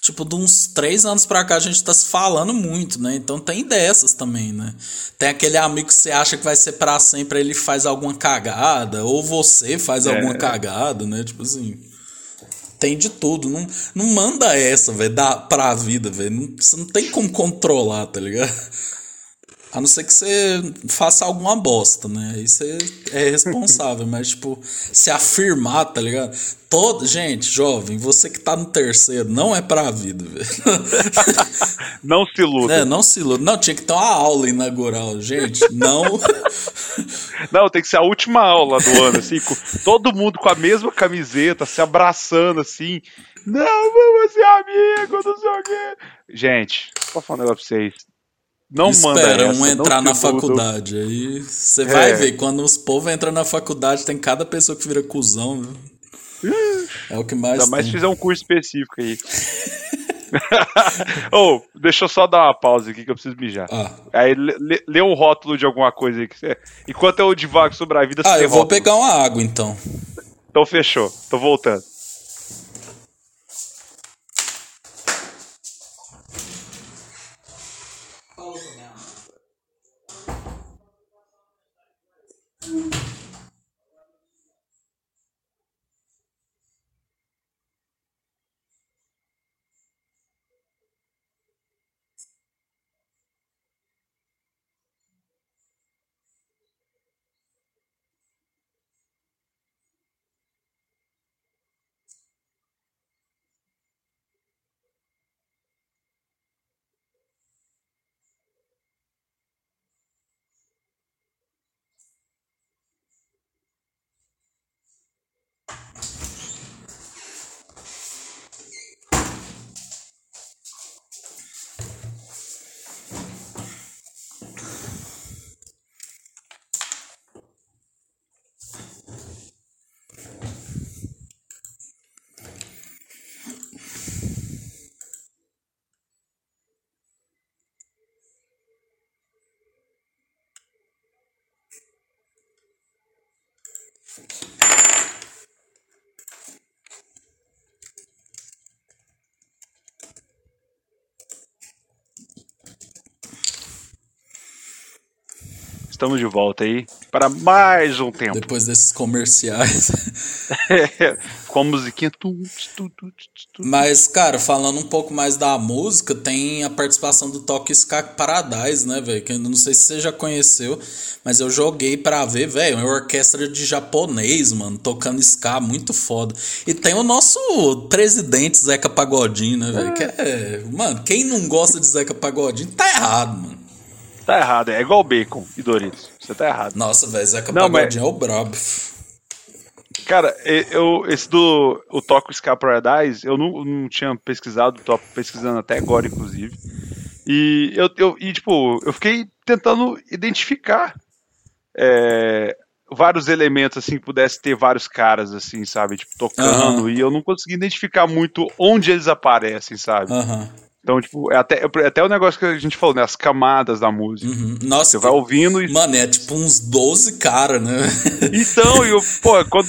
tipo, de uns três anos pra cá a gente tá se falando muito, né? Então tem dessas também, né? Tem aquele amigo que você acha que vai ser pra sempre, ele faz alguma cagada, ou você faz é. alguma cagada, né? Tipo assim. Tem de tudo. Não, não manda essa, velho, pra vida, velho. Você não tem como controlar, tá ligado? A não ser que você faça alguma bosta, né? Aí você é responsável, mas, tipo, se afirmar, tá ligado? Todo, gente, jovem, você que tá no terceiro, não é pra vida, velho. Não se iluda. É, não se iluda. Não, tinha que ter uma aula inaugural, gente. Não. Não, tem que ser a última aula do ano, assim, com todo mundo com a mesma camiseta, se abraçando, assim. Não, vamos ser amigos, não sei o quê. Gente, vou falar um negócio pra vocês não Espera manda um entrar na faculdade. Aí você é. vai ver, quando os povos entram na faculdade, tem cada pessoa que vira cuzão, viu? É o que mais. Ainda mais se fizer um curso específico aí. oh, deixa eu só dar uma pausa aqui que eu preciso mijar. Ah. Aí lê, lê um rótulo de alguma coisa aí. Que você... Enquanto eu divago sobre a vida, Ah, eu vou pegar uma água então. Então fechou, tô voltando. Estamos de volta aí para mais um tempo. Depois desses comerciais. com a musiquinha. Mas, cara, falando um pouco mais da música, tem a participação do Toque Ska Paradise, né, velho? Que eu não sei se você já conheceu, mas eu joguei pra ver, velho. Uma orquestra de japonês, mano, tocando ska, muito foda. E tem o nosso presidente Zeca Pagodinho, né, velho? É. Que é. Mano, quem não gosta de Zeca Pagodinho tá errado, mano. Tá errado, é igual bacon e Doritos. Você tá errado. Nossa, velho, Zeca Não, Pagodinho mas... é o brabo. Cara, eu, esse do o Toco Ska Paradise, eu não, não tinha pesquisado, tô pesquisando até agora, inclusive. E eu, eu e, tipo, eu fiquei tentando identificar é, vários elementos, assim, que pudesse ter vários caras, assim, sabe? Tipo, tocando. Uhum. E eu não consegui identificar muito onde eles aparecem, sabe? Uhum. Então, tipo, é até, é até o negócio que a gente falou, né? As camadas da música. Uhum. Nossa. Você vai ouvindo e. Mano, é tipo uns 12 caras, né? Então, eu, pô, quando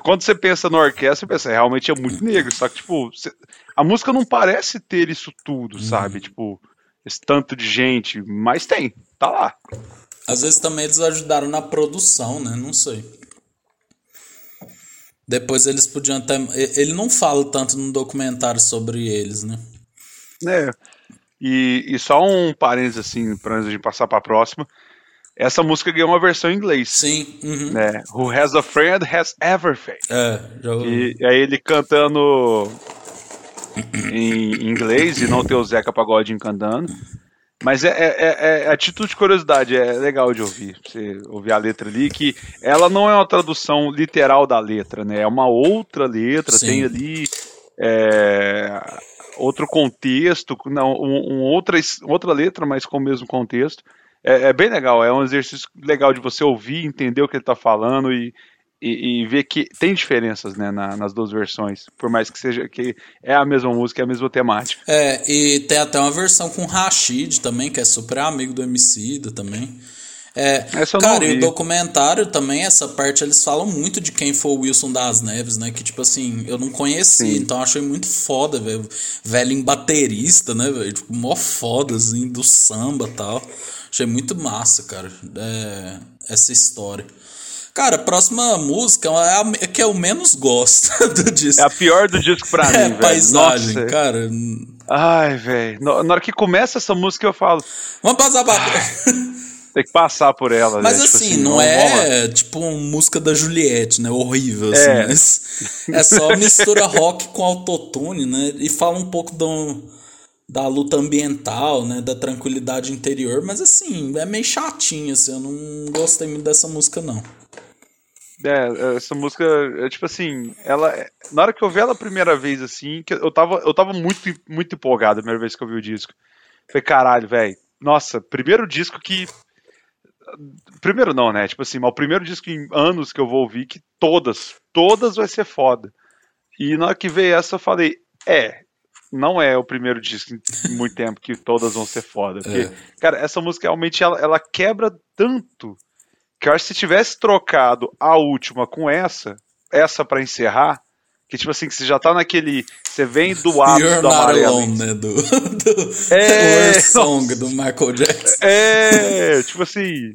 quando você pensa na orquestra, você pensa, realmente é muito negro, só que, tipo, você, a música não parece ter isso tudo, sabe? Tipo, esse tanto de gente, mas tem, tá lá. Às vezes também eles ajudaram na produção, né? Não sei. Depois eles podiam até. Ele não fala tanto no documentário sobre eles, né? É. E, e só um parênteses assim, pra antes de passar pra próxima. Essa música ganhou uma versão em inglês. Sim. Uhum. Né? Who has a friend has everything. É, já ouvi. E, e aí ele cantando em inglês e não ter o Zeca Pagodinho cantando. Mas é, é, é, é atitude de curiosidade, é legal de ouvir. Você ouvir a letra ali, que ela não é uma tradução literal da letra, né? É uma outra letra, Sim. tem ali é, outro contexto, não, um, um outra, outra letra, mas com o mesmo contexto é, é, bem legal, é um exercício legal de você ouvir, entender o que ele está falando e, e, e, ver que tem diferenças né, na, nas duas versões, por mais que seja que é a mesma música, é a mesma temática. É, e tem até uma versão com Rashid também, que é super amigo do Emicida também. É, cara, e o documentário também, essa parte, eles falam muito de quem foi o Wilson das Neves, né? Que, tipo assim, eu não conheci, Sim. então achei muito foda, velho. Velho em baterista, né, velho? Tipo, mó foda, assim, do samba e tal. Achei muito massa, cara, é, essa história. Cara, a próxima música é a é que eu menos gosto do disco. É a pior do disco pra é, mim, velho. paisagem, Nossa. cara. Ai, velho. Na hora que começa essa música eu falo. Vamos passar pra. Tem que passar por ela, Mas né? assim, tipo assim, não, não é tipo uma música da Juliette, né? Horrível, assim. É, mas é só mistura rock com autotune, né? E fala um pouco do da luta ambiental, né, da tranquilidade interior, mas assim, é meio chatinho, assim, eu não gostei muito dessa música, não. É, essa música, é, tipo assim, ela, na hora que eu vi ela a primeira vez, assim, que eu tava, eu tava muito, muito empolgado a primeira vez que eu vi o disco. Falei, caralho, velho, nossa, primeiro disco que primeiro não, né, tipo assim, mas o primeiro disco em anos que eu vou ouvir que todas, todas vai ser foda. E na hora que veio essa eu falei, é, não é o primeiro disco em muito tempo que todas vão ser foda. Porque, é. cara, essa música realmente ela, ela quebra tanto que eu acho que se tivesse trocado a última com essa, essa para encerrar, que tipo assim, que você já tá naquele. Você vem do ápice You're do amarelo. Alone, né? Do, do é, Song do Michael Jackson. É, tipo assim.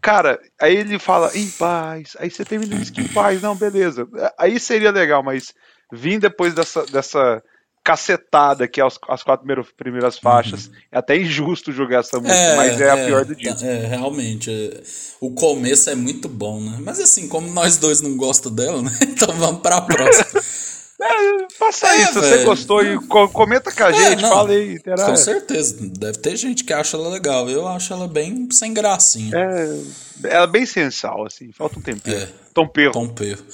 Cara, aí ele fala em paz, aí você termina e diz que em paz, não, beleza. Aí seria legal, mas vim depois dessa, dessa cacetada que é as, as quatro primeiras, primeiras faixas. Uhum. É até injusto jogar essa música, é, mas é, é, a pior do disco. É, realmente. É, o começo é muito bom, né? Mas assim, como nós dois não gostamos dela, né? Então vamos pra próxima. É, faça é, isso, se você gostou e comenta com a é, gente, não, fala aí. Terá... Com certeza, deve ter gente que acha ela legal. Eu acho ela bem sem gracinha. É, ela é bem sensal, assim, falta um tempero. É, Tom Perro. Tom Perro.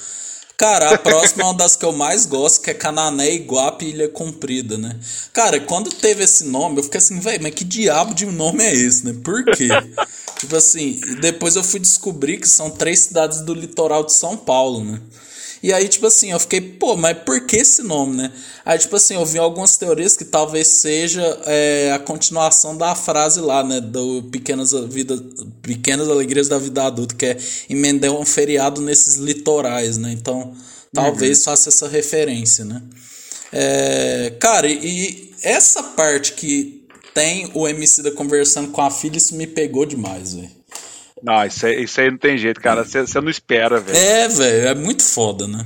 Cara, a próxima é uma das que eu mais gosto, que é Canané, Iguape e Ilha Comprida, né? Cara, quando teve esse nome, eu fiquei assim, velho, mas que diabo de nome é esse, né? Por quê? tipo assim, depois eu fui descobrir que são três cidades do litoral de São Paulo, né? E aí, tipo assim, eu fiquei, pô, mas por que esse nome, né? Aí, tipo assim, eu vi algumas teorias que talvez seja é, a continuação da frase lá, né? Do Pequenas, vida, Pequenas Alegrias da Vida Adulta, que é emendar um feriado nesses litorais, né? Então, talvez uhum. faça essa referência, né? É, cara, e essa parte que tem o MC da conversando com a filha, isso me pegou demais, velho. Não, isso aí, isso aí não tem jeito, cara. Você não espera, velho. É, velho, é muito foda, né?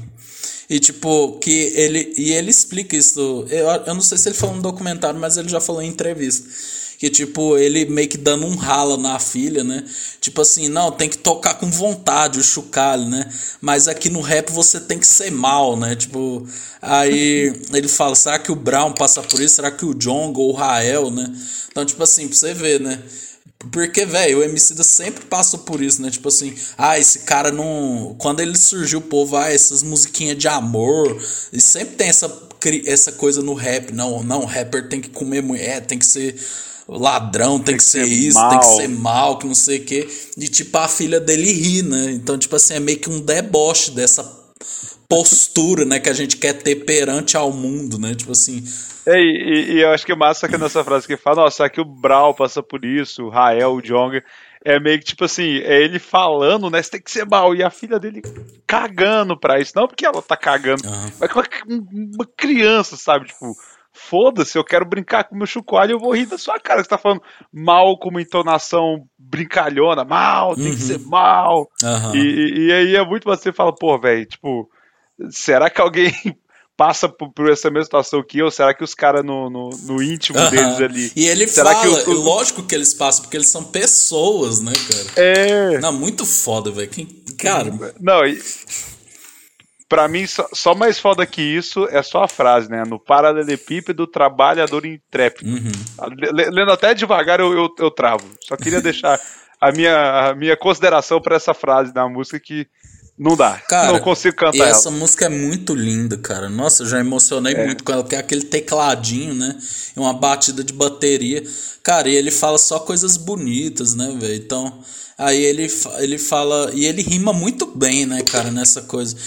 E tipo, que ele. E ele explica isso. Eu, eu não sei se ele falou no documentário, mas ele já falou em entrevista. Que, tipo, ele meio que dando um rala na filha, né? Tipo assim, não, tem que tocar com vontade o chocalho, né? Mas aqui no rap você tem que ser mal, né? Tipo, aí ele fala, será que o Brown passa por isso? Será que o Jongo ou o Rael, né? Então, tipo assim, pra você ver, né? Porque, velho, o Emicida sempre passou por isso, né? Tipo assim, ah, esse cara não. Quando ele surgiu, o povo, ah, essas musiquinhas de amor. E sempre tem essa, essa coisa no rap. Não, não, rapper tem que comer mulher, tem que ser ladrão, tem, tem que, que, ser, ser isso, mal. tem que ser mal, que não sei o quê. E, tipo, a filha dele ri, né? Então, tipo assim, é meio que um deboche dessa postura, né, que a gente quer ter perante ao mundo, né? Tipo assim, é, e, e, eu acho que é massa que nessa frase que ele fala, nossa, que o Brawl passa por isso, o Rael, o Jong, é meio que tipo assim, é ele falando, né, você tem que ser mal, e a filha dele cagando pra isso, não porque ela tá cagando, uhum. mas uma, uma criança, sabe, tipo, foda-se, eu quero brincar com meu chocalho, eu vou rir da sua cara, você tá falando mal com uma entonação brincalhona, mal, tem uhum. que ser mal, uhum. e, e, aí é muito você fala, pô, velho, tipo, será que alguém passa por, por, essa mesma situação que eu? Será que os caras no, no, no, íntimo deles ali. E ele será fala, que lógico que eles passam, porque eles são pessoas, né, cara? É. Não, muito foda, velho. Cara. Não, e. Pra mim, só, só, mais foda que isso é só a frase, né? No paralelepípedo, trabalhador intrépido. Uhum. Lendo até devagar, eu, eu, eu travo. Só queria deixar a minha, a minha consideração para essa frase da música que não dá. Cara, não consigo cantar. E essa ela. música é muito linda, cara. Nossa, eu já emocionei é. muito com ela, porque é aquele tecladinho, né? E uma batida de bateria. Cara, e ele fala só coisas bonitas, né, velho? Então, aí ele, ele fala. E ele rima muito bem, né, cara, nessa coisa.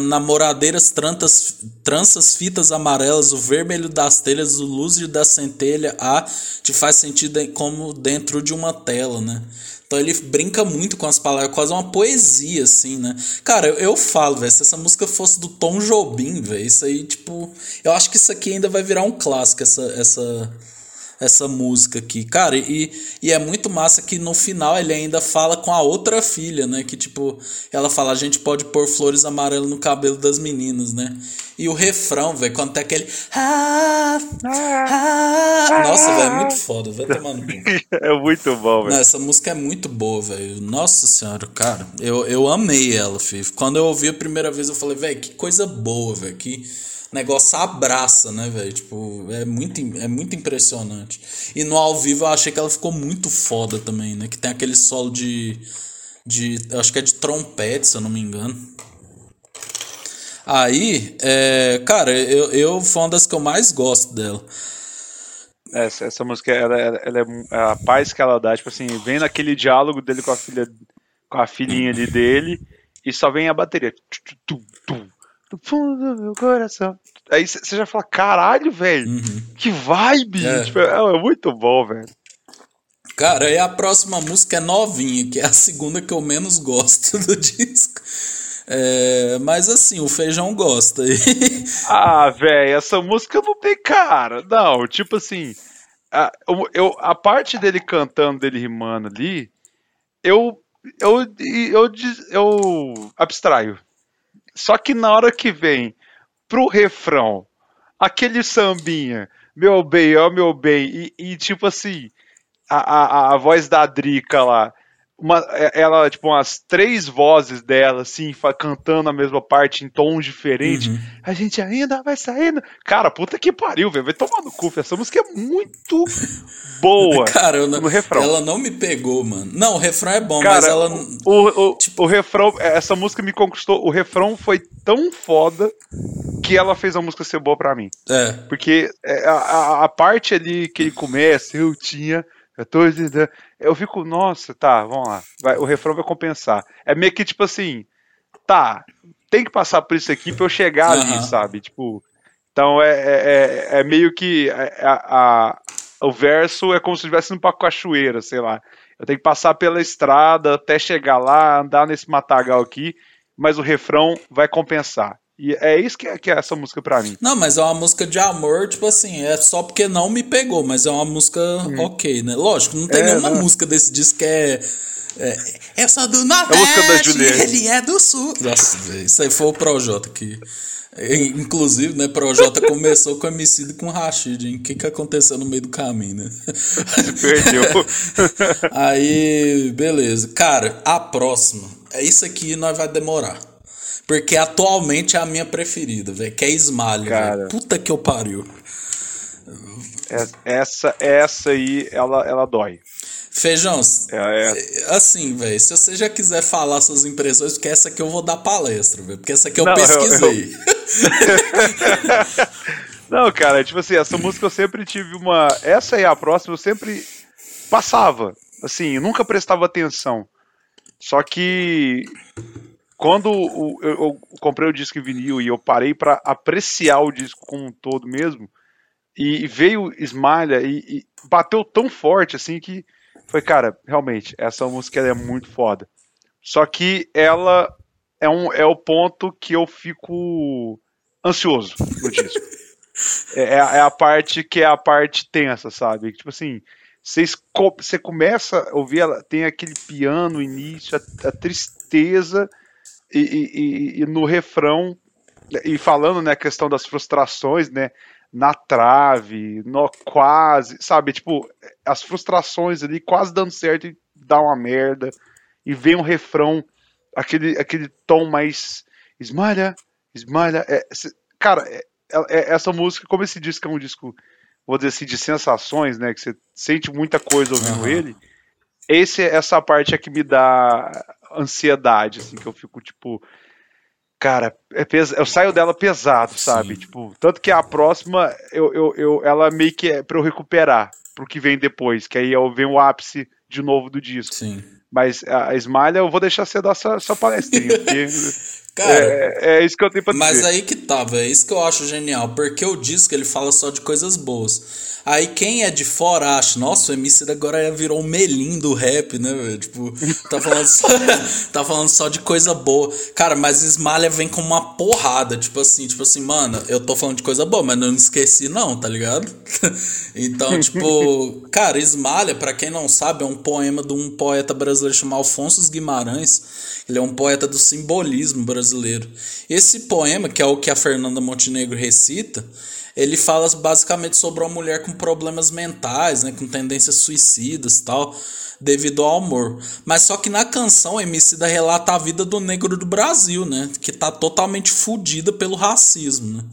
Namoradeiras, trantas, tranças, fitas amarelas, o vermelho das telhas, o lúcido da centelha, a te faz sentido como dentro de uma tela, né? Então ele brinca muito com as palavras, quase uma poesia, assim, né? Cara, eu, eu falo, velho, se essa música fosse do Tom Jobim, velho, isso aí, tipo. Eu acho que isso aqui ainda vai virar um clássico, essa, essa, essa música aqui. Cara, e, e é muito massa que no final ele ainda fala com a outra filha, né? Que tipo, ela fala: a gente pode pôr flores amarelas no cabelo das meninas, né? E o refrão, velho, quando tem aquele. Ah, ah, Nossa, velho, é muito foda, vai tomar no É muito bom, velho. Essa música é muito boa, velho. Nossa senhora, cara, eu, eu amei ela, filho. Quando eu ouvi a primeira vez, eu falei, velho, que coisa boa, velho. Que negócio abraça, né, velho? Tipo, é muito, é muito impressionante. E no ao vivo eu achei que ela ficou muito foda também, né? Que tem aquele solo de. de acho que é de trompete, se eu não me engano. Aí, é, cara, eu, eu foi uma das que eu mais gosto dela. Essa, essa música, ela, ela, é, é a paz que ela dá, tipo assim, vem naquele diálogo dele com a filha, com a filhinha ali dele, e só vem a bateria. Tum, tum, do fundo do meu coração. Aí você já fala, caralho, velho, uhum. que vibe! É. Tipo, é, é muito bom, velho. Cara, e a próxima música é novinha, que é a segunda que eu menos gosto do disco. É, mas assim, o feijão gosta. ah, velho, essa música não tem cara. Não, tipo assim, a, eu, a parte dele cantando, dele rimando ali, eu, eu, eu, eu, eu abstraio. Só que na hora que vem pro refrão, aquele sambinha, meu bem, ó meu bem, e, e tipo assim, a, a, a voz da Drica lá, uma, é, ela, tipo, umas três vozes dela, assim, cantando a mesma parte em tons diferentes. Uhum. A gente ainda vai saindo. Cara, puta que pariu, velho. Vai tomar no cu. Essa música é muito boa. Cara, eu não, no refrão. ela não me pegou, mano. Não, o refrão é bom, Cara, mas ela. O, o, tipo... o refrão, essa música me conquistou. O refrão foi tão foda que ela fez a música ser boa pra mim. É. Porque é, a, a, a parte ali que ele começa, eu tinha 14 anos eu fico, nossa, tá, vamos lá. Vai, o refrão vai compensar. É meio que tipo assim, tá, tem que passar por isso aqui pra eu chegar uhum. ali, sabe? Tipo, então é, é, é, é meio que é, a, a, o verso é como se estivesse indo pra cachoeira, sei lá. Eu tenho que passar pela estrada até chegar lá, andar nesse matagal aqui, mas o refrão vai compensar. E é isso que é, que é essa música pra mim. Não, mas é uma música de amor, tipo assim, é só porque não me pegou, mas é uma música hum. ok, né? Lógico, não tem é, nenhuma né? música desse disco que é. É, eu sou do Nordeste, é a música da Juliette. ele é do Sul. Nossa, isso aí foi o Projota que. Inclusive, né, Projota começou com homicídio com Rashid, hein? O que, que aconteceu no meio do caminho, né? Perdeu. aí, beleza. Cara, a próxima. É isso aqui nós vai demorar. Porque atualmente é a minha preferida, velho. Que é Smiley, velho. Puta que eu pariu. É, essa, essa aí, ela, ela dói. Feijão, é, é. assim, velho, se você já quiser falar suas impressões, porque essa aqui eu vou dar palestra, velho, porque essa aqui eu Não, pesquisei. Eu, eu... Não, cara, tipo assim, essa música eu sempre tive uma. Essa e a próxima eu sempre passava. Assim, eu nunca prestava atenção. Só que quando eu, eu, comprei o disco em vinil e eu parei para apreciar o disco como um todo mesmo, e veio Esmalha e, e, bateu tão forte assim que foi, cara, realmente, essa música é muito foda. Só que ela é, um, é o ponto que eu fico ansioso no disco. é, é, é a parte que é a parte tensa, sabe? Tipo assim, você começa a ouvir ela, tem aquele piano no início, a, a tristeza, e, e, e, no refrão, e falando, né, a questão das frustrações, né, na trave, no quase, sabe? Tipo, as frustrações ali quase dando certo e dá uma merda. E vem um refrão, aquele, aquele tom mais. Esmalha, esmalha. É, cara, é, é, essa música, como esse disco é um disco, vou dizer assim, de sensações, né? Que você sente muita coisa ouvindo uhum. ele. Esse, essa parte é que me dá ansiedade, assim, que eu fico tipo Cara, é pes... eu saio dela pesado, sabe? Sim. Tipo, tanto que a próxima, eu, eu, eu, ela meio que é pra eu recuperar pro que vem depois, que aí eu venho o ápice de novo do disco. Sim. Mas a Esmalha eu vou deixar você dar sua, sua palestrinha, porque Cara, é, é, isso que eu tenho pra dizer. Mas aí que tá, velho. É isso que eu acho genial. Porque o disco ele fala só de coisas boas. Aí quem é de fora acha, nossa, o MC agora virou o melim do rap, né, velho? Tipo, tá falando, só, tá falando só de coisa boa. Cara, mas Esmalha vem com uma porrada. Tipo assim, tipo assim, mano, eu tô falando de coisa boa, mas não esqueci, não, tá ligado? então, tipo, cara, Esmalha, para quem não sabe, é um poema de um poeta brasileiro chamado Alfonso Guimarães. Ele é um poeta do simbolismo brasileiro. Esse poema, que é o que a Fernanda Montenegro recita, ele fala basicamente sobre uma mulher com problemas mentais, né, com tendências suicidas tal, devido ao amor. Mas só que na canção, MC da relata a vida do negro do Brasil, né, que tá totalmente fodida pelo racismo, né.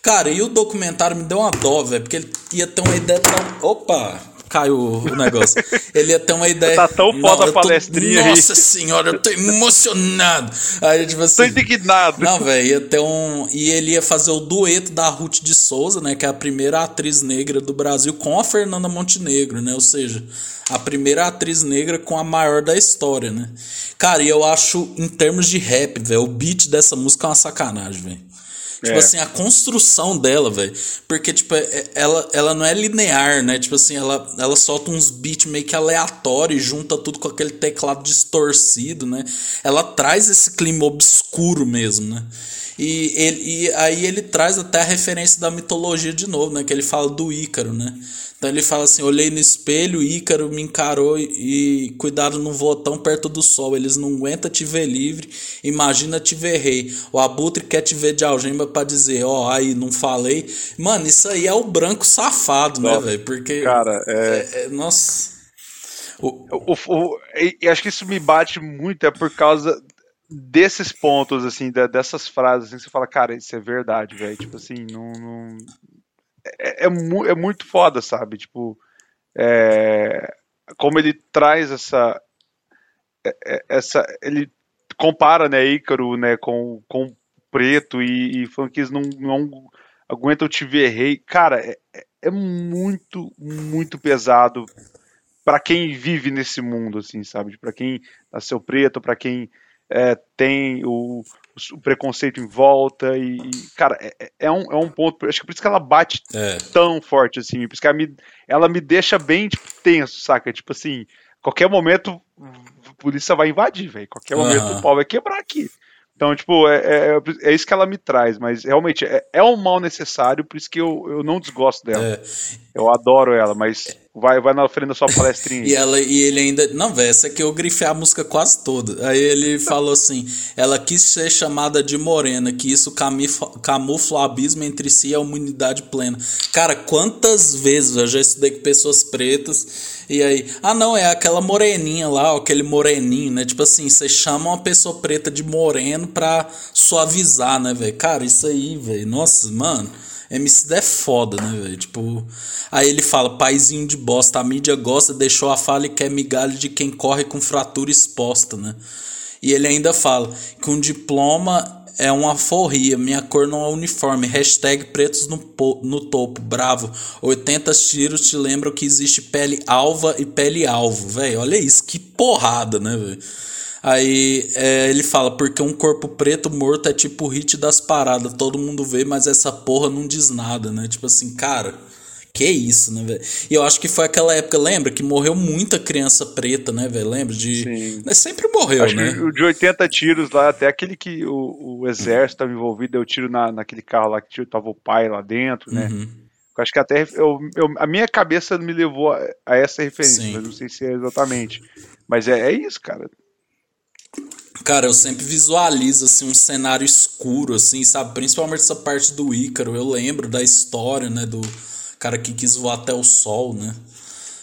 Cara, e o documentário me deu uma dó, velho, porque ele ia ter uma ideia tão... Opa! Caiu o negócio. Ele ia ter uma ideia. Tá tão foda a palestrinha tô, Nossa senhora, eu tô emocionado. Aí, tipo assim. Tô indignado. Não, velho, ia ter um. E ele ia fazer o dueto da Ruth de Souza, né? Que é a primeira atriz negra do Brasil com a Fernanda Montenegro, né? Ou seja, a primeira atriz negra com a maior da história, né? Cara, e eu acho, em termos de rap, velho, o beat dessa música é uma sacanagem, velho. Tipo é. assim, a construção dela, velho. Porque, tipo, é, é, ela, ela não é linear, né? Tipo assim, ela, ela solta uns beats meio que aleatórios, junta tudo com aquele teclado distorcido, né? Ela traz esse clima obscuro mesmo, né? E, ele, e aí ele traz até a referência da mitologia de novo, né? Que ele fala do Ícaro, né? Então ele fala assim: olhei no espelho, Ícaro me encarou e, cuidado, não vou tão perto do sol. Eles não aguentam te ver livre, imagina te ver rei. O abutre quer te ver de algema para dizer: ó, oh, aí não falei. Mano, isso aí é o branco safado, né, velho? Porque. Cara, é. é, é nossa. O, o, o, e acho que isso me bate muito, é por causa desses pontos, assim, dessas frases, assim, você fala, cara, isso é verdade, velho. Tipo assim, não, não, é, é, é muito foda, sabe? Tipo, é, como ele traz essa, é, é, essa, ele compara, né, Ícaro, né, com, com preto e, e falando que eles não, não aguentam te ver rei. Cara, é, é muito, muito pesado para quem vive nesse mundo, assim, sabe? Para quem nasceu preto, para quem é, tem o, o preconceito em volta e, e cara, é, é, é, um, é um ponto, acho que por isso que ela bate é. tão forte assim, por isso que ela me, ela me deixa bem, tipo, tenso, saca? Tipo assim, qualquer momento a polícia vai invadir, velho, qualquer momento o pau vai quebrar aqui. Então, tipo, é, é, é, isso que ela me traz, mas realmente é, é um mal necessário, por isso que eu, eu não desgosto dela. É. Eu adoro ela, mas vai, vai na frente da sua palestrinha. e, ela, e ele ainda. Não, velho, essa aqui eu grifei a música quase toda. Aí ele falou assim: ela quis ser chamada de morena, que isso camufla o abismo entre si e a humanidade plena. Cara, quantas vezes eu já estudei com pessoas pretas e aí, ah não, é aquela moreninha lá, aquele moreninho, né? Tipo assim, você chama uma pessoa preta de moreno pra suavizar, né, velho? Cara, isso aí, velho, nossa, mano, MC é foda, né, velho? Tipo, aí ele fala, paizinho de bosta, a mídia gosta, deixou a fala e quer migalha de quem corre com fratura exposta, né? E ele ainda fala que um diploma é uma forria, minha cor não é uniforme. Hashtag pretos no, no topo, bravo. 80 tiros te lembram que existe pele alva e pele alvo, velho. Olha isso, que porrada, né, velho? Aí é, ele fala, porque um corpo preto morto é tipo o hit das paradas, todo mundo vê, mas essa porra não diz nada, né? Tipo assim, cara, que isso, né, velho? E eu acho que foi aquela época, lembra? Que morreu muita criança preta, né, velho? Lembra? De... Sim. Né, sempre morreu, acho né? de 80 tiros lá, até aquele que o, o exército estava envolvido, deu tiro na, naquele carro lá que tava o pai lá dentro, né? Uhum. Eu acho que até eu, eu, a minha cabeça me levou a, a essa referência, Sim. mas não sei se é exatamente. Mas é, é isso, cara. Cara, eu sempre visualizo assim um cenário escuro assim, sabe? Principalmente essa parte do Ícaro. Eu lembro da história, né, do cara que quis voar até o sol, né?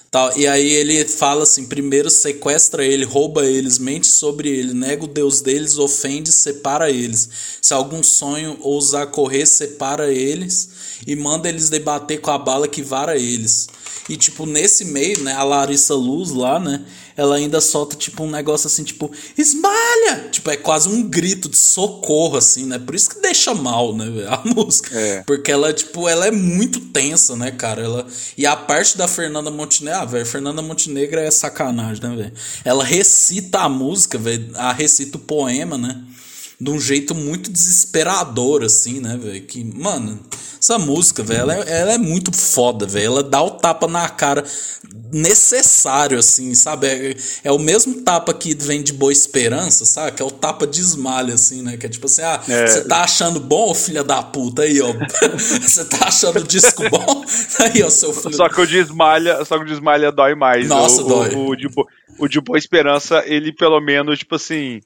Tal. E aí ele fala assim: primeiro sequestra ele, rouba eles, mente sobre ele, nega o Deus deles, ofende, separa eles. Se algum sonho ousar correr, separa eles e manda eles debater com a bala que vara eles. E, tipo, nesse meio, né, a Larissa Luz lá, né, ela ainda solta, tipo, um negócio assim, tipo, esmalha! Tipo, é quase um grito de socorro, assim, né? Por isso que deixa mal, né, a música. É. Porque ela, tipo, ela é muito tensa, né, cara? Ela... E a parte da Fernanda Montenegro, ah, velho, Fernanda Montenegro é sacanagem, né, velho? Ela recita a música, velho, a recita o poema, né? De um jeito muito desesperador, assim, né, velho? Que, mano, essa música, velho, ela, é, ela, é muito foda, velho. Ela dá o tapa na cara necessário, assim, sabe? É, é, o mesmo tapa que vem de Boa Esperança, sabe? Que é o tapa de esmalha, assim, né? Que é tipo assim, ah, é. você é. tá achando bom, filha da puta? Aí, ó. Você tá achando o disco bom? Aí, ó, seu filho. Só que o de esmalha, só que o de esmalha dói mais. Nossa, o, dói. O, o, de, o de Boa Esperança, ele pelo menos, tipo assim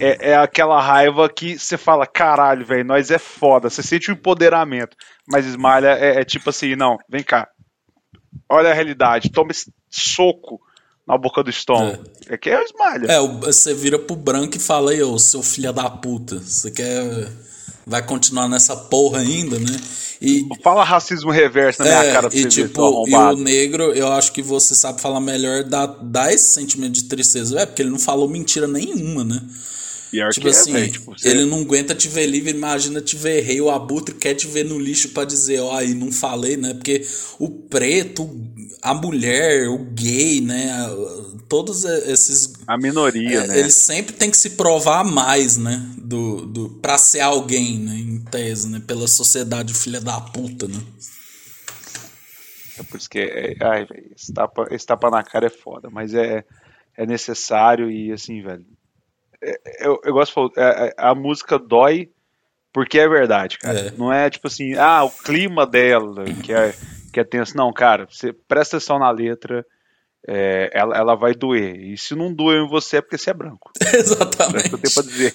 é, é aquela raiva que você fala, caralho, velho, nós é foda. Você sente o empoderamento. Mas Esmalha é, é, tipo assim, não, vem cá. Olha a realidade, toma esse soco na boca do estômago. É, é que é o Esmalha. É, você vira pro branco e fala aí, ô, seu filho da puta, você quer. Vai continuar nessa porra ainda, né? E, Fala racismo reverso na minha é, cara pra e, você tipo, ver, E o negro, eu acho que você sabe falar melhor da, da esse sentimento de tristeza. É, porque ele não falou mentira nenhuma, né? Pior tipo assim, é, tipo, você... ele não aguenta te ver livre, imagina te ver rei, o abutre quer te ver no lixo para dizer, ó, aí não falei, né? Porque o preto, a mulher, o gay, né? Todos esses. A minoria, é, né? Eles sempre tem que se provar mais, né? Do, do, pra ser alguém, né? Em tese, né? Pela sociedade filha da puta, né? É por isso que. É, ai, velho, esse tapa, esse tapa na cara é foda, mas é, é necessário e assim, velho eu, eu gosto de falar, a, é, é, a, música dói porque é verdade, cara. É. Não é tipo assim, ah, o clima dela que é, que é tenso. Não, cara, você presta atenção na letra, é, ela, ela vai doer. E se não doer em você é porque você é branco. Exatamente. É que eu tenho pra dizer.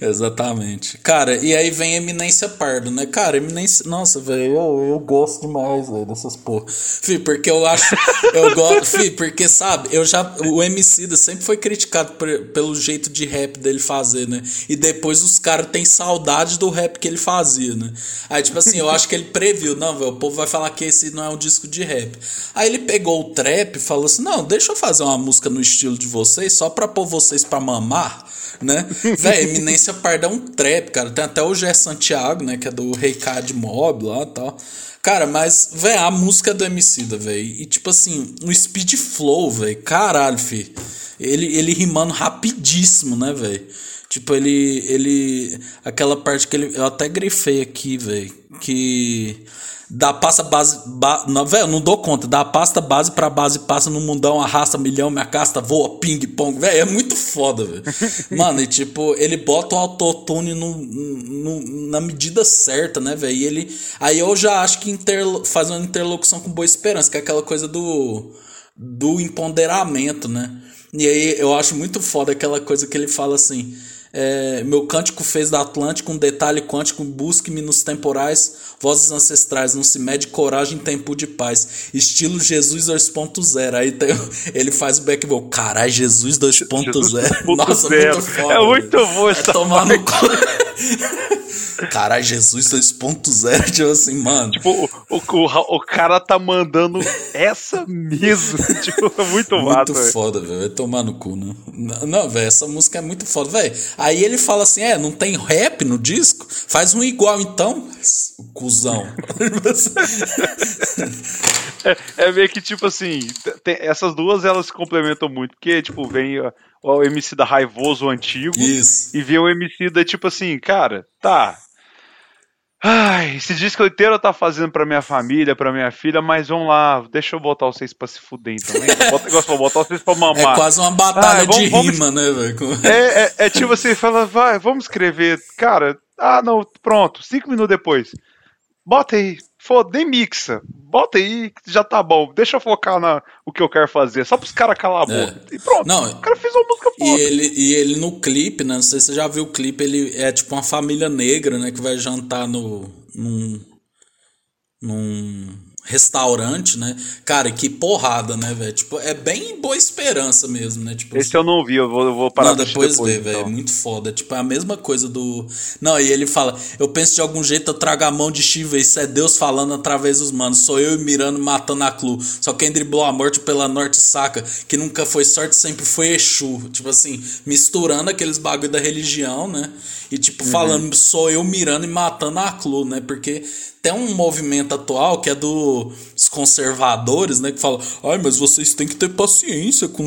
Exatamente. Cara, e aí vem Eminência Pardo, né? Cara, Eminência. Nossa, velho, eu, eu gosto demais, velho, dessas porra. Fih, porque eu acho. Eu gosto. Fih, porque, sabe, eu já. O Emicida sempre foi criticado por, pelo jeito de rap dele fazer, né? E depois os caras têm saudade do rap que ele fazia, né? Aí, tipo assim, eu acho que ele previu, não, velho, o povo vai falar que esse não é um disco de rap. Aí ele pegou o trap rap falou assim: não, deixa eu fazer uma música no estilo de vocês, só pra pôr vocês pra mamar, né? Véi, Eminência Parda é um trap, cara. Tem até o Gé Santiago, né? Que é do Rei Cad Mob lá e tal. Cara, mas, velho, a música é do Emicida, velho. E tipo assim, o speed flow, velho. Caralho, fi. Ele, ele rimando rapidíssimo, né, velho? Tipo, ele. ele Aquela parte que ele. Eu até grifei aqui, velho. Que da pasta base. Ba, não, velho, não dou conta. Da pasta base pra base passa no mundão, arrasta milhão, minha casta voa, ping-pong. Velho, é muito foda, velho. Mano, e tipo, ele bota o autotune no, no, na medida certa, né, velho? E ele. Aí eu já acho que inter, faz uma interlocução com Boa Esperança, que é aquela coisa do. do empoderamento, né? E aí eu acho muito foda aquela coisa que ele fala assim. É, meu cântico fez da Atlântica um detalhe quântico, busque-me nos temporais, vozes ancestrais, não se mede coragem em tempo de paz. Estilo Jesus 2.0. Aí tem, ele faz o back vocal. Caralho, Jesus 2.0. Nossa, muito foda. É muito bom essa tomar no cu. Caralho, Jesus 2.0, tipo assim, mano. Tipo, o, o, o, cara tá mandando essa mesmo. tipo, é muito Muito massa, foda, velho. Vai tomar no cu, né? Não, velho, essa música é muito foda, velho. Aí ele fala assim: é, não tem rap no disco? Faz um igual então, cuzão. é, é meio que tipo assim, tem, essas duas elas se complementam muito, porque, tipo, vem o MC da raivoso antigo Isso. e vê o MC da tipo assim, cara, tá. Ai, esse disco inteiro tá fazendo pra minha família, pra minha filha, mas vamos lá, deixa eu botar vocês pra se fuder então. Né? Bota pra botar vocês pra mamar. É quase uma batalha Ai, vamos, de vamos... rima, né, velho? É, é, é, tipo assim, fala, vai, vamos escrever. Cara, ah, não, pronto, cinco minutos depois. Bota aí, foda, nem mixa. Bota aí, já tá bom. Deixa eu focar na o que eu quero fazer. Só pros caras calar a é. boca. É. E pronto. Não, o cara fez uma música foda. E ele, e ele no clipe, né? Não sei se você já viu o clipe, ele é tipo uma família negra, né? Que vai jantar no. num. num restaurante, né? Cara, que porrada, né, velho? Tipo, é bem boa esperança mesmo, né? Tipo, Esse assim... eu não vi, eu vou, eu vou parar não, depois, depois ver, velho. Então. É muito foda. Tipo, é a mesma coisa do. Não, e ele fala: Eu penso de algum jeito eu trago a mão de Shiva. Isso é Deus falando através dos manos. Sou eu e Mirando matando a Clu. Só quem driblou a morte pela norte saca. Que nunca foi sorte, sempre foi Exu. Tipo assim, misturando aqueles bagulho da religião, né? E tipo, uhum. falando, sou eu mirando e matando a Clu, né? Porque tem um movimento atual que é dos conservadores, né? Que fala, ai, mas vocês têm que ter paciência com.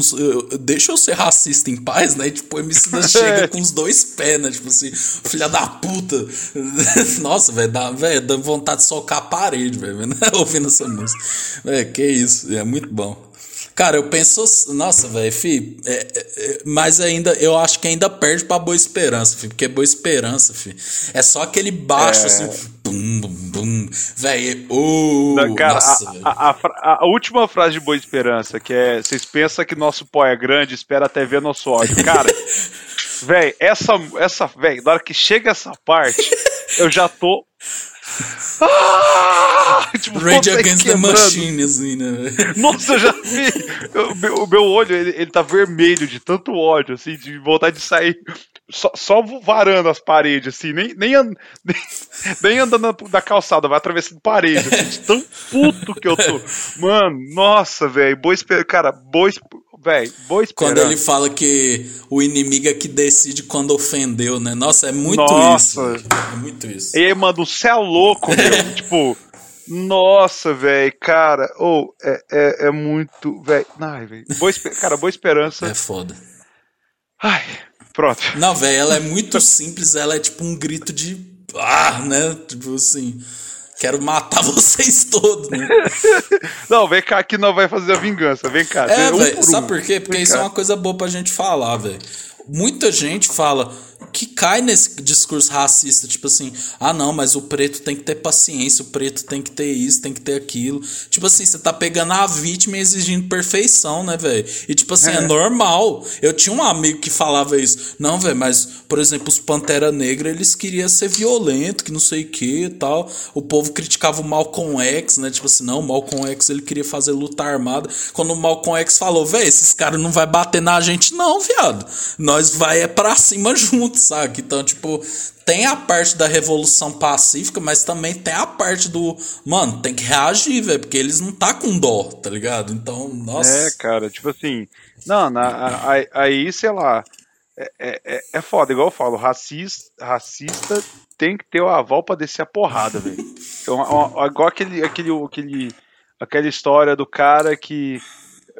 Deixa eu ser racista em paz, né? Tipo, o MC chega com os dois pés, né? Tipo assim, filha da puta. Nossa, velho, dá, dá vontade de socar a parede, velho, ouvindo essa música. Véio, que isso, é muito bom. Cara, eu penso, nossa, velho, fi, é, é, é, mas ainda, eu acho que ainda perde pra Boa Esperança, fi, porque Boa Esperança, fi, é só aquele baixo, é... assim, bum, bum, bum, velho, uh, cara, nossa, a, a, a, a, última frase de Boa Esperança, que é, vocês pensam que nosso pó é grande, espera até ver nosso ódio, cara, velho, essa, essa, velho, na hora que chega essa parte, eu já tô ah! Tipo, Rage Against the Machine, assim, né? Nossa, eu já vi. O meu, o meu olho, ele, ele tá vermelho de tanto ódio, assim, de vontade de sair só, só varando as paredes, assim, nem, nem, and, nem, nem andando na, calçada, vai atravessando parede, assim, de tão puto que eu tô. Mano, nossa, velho, boa esperança. Cara, boa, Véi, boa esperança. Quando ele fala que o inimigo é que decide quando ofendeu, né? Nossa, é muito Nossa. isso. É muito isso. E aí, mano, você é louco, meu. tipo, nossa, velho, cara. Ou, oh, é, é, é muito. Velho, ai, velho. Cara, boa esperança. É foda. Ai, pronto. Não, velho, ela é muito simples, ela é tipo um grito de. Ah, né? Tipo assim. Quero matar vocês todos, né? não, vem cá que não vai fazer a vingança. Vem cá. É, um velho, sabe por quê? Porque vem isso cá. é uma coisa boa pra gente falar, velho. Muita gente fala, que cai nesse discurso racista, tipo assim, ah não, mas o preto tem que ter paciência, o preto tem que ter isso, tem que ter aquilo. Tipo assim, você tá pegando a vítima e exigindo perfeição, né, velho? E tipo assim, é. é. normal. Eu tinha um amigo que falava isso. Não, velho, mas, por exemplo, os Pantera Negra, eles queriam ser violento, que não sei o que e tal. O povo criticava o Malcolm X, né? Tipo assim, não, o Malcolm X ele queria fazer luta armada. Quando o Malcolm X falou, velho, esses caras não vai bater na gente não, viado. Nós vai é pra cima juntos saca? Então, tipo, tem a parte da revolução pacífica, mas também tem a parte do, mano, tem que reagir, velho, porque eles não tá com dó, tá ligado? Então, nossa. É, cara, tipo assim, não, na, aí, sei lá, é, é, é, é foda, igual eu falo, racista, racista tem que ter o aval pra descer a porrada, velho. Então, igual aquele, aquele, aquele, aquela história do cara que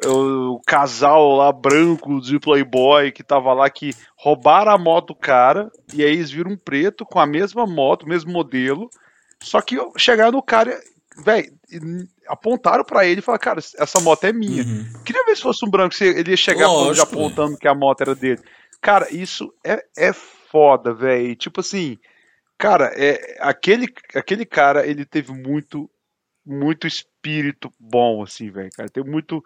o casal lá branco de Playboy que tava lá que roubaram a moto do cara e aí eles viram um preto com a mesma moto, mesmo modelo. Só que chegaram no cara, velho, apontaram para ele e falaram, cara, essa moto é minha. Uhum. Queria ver se fosse um branco, se ele ia chegar Lógico, apontando véio. que a moto era dele. Cara, isso é, é foda, velho. Tipo assim, cara, é, aquele, aquele cara, ele teve muito, muito espírito bom, assim, velho, cara. Tem muito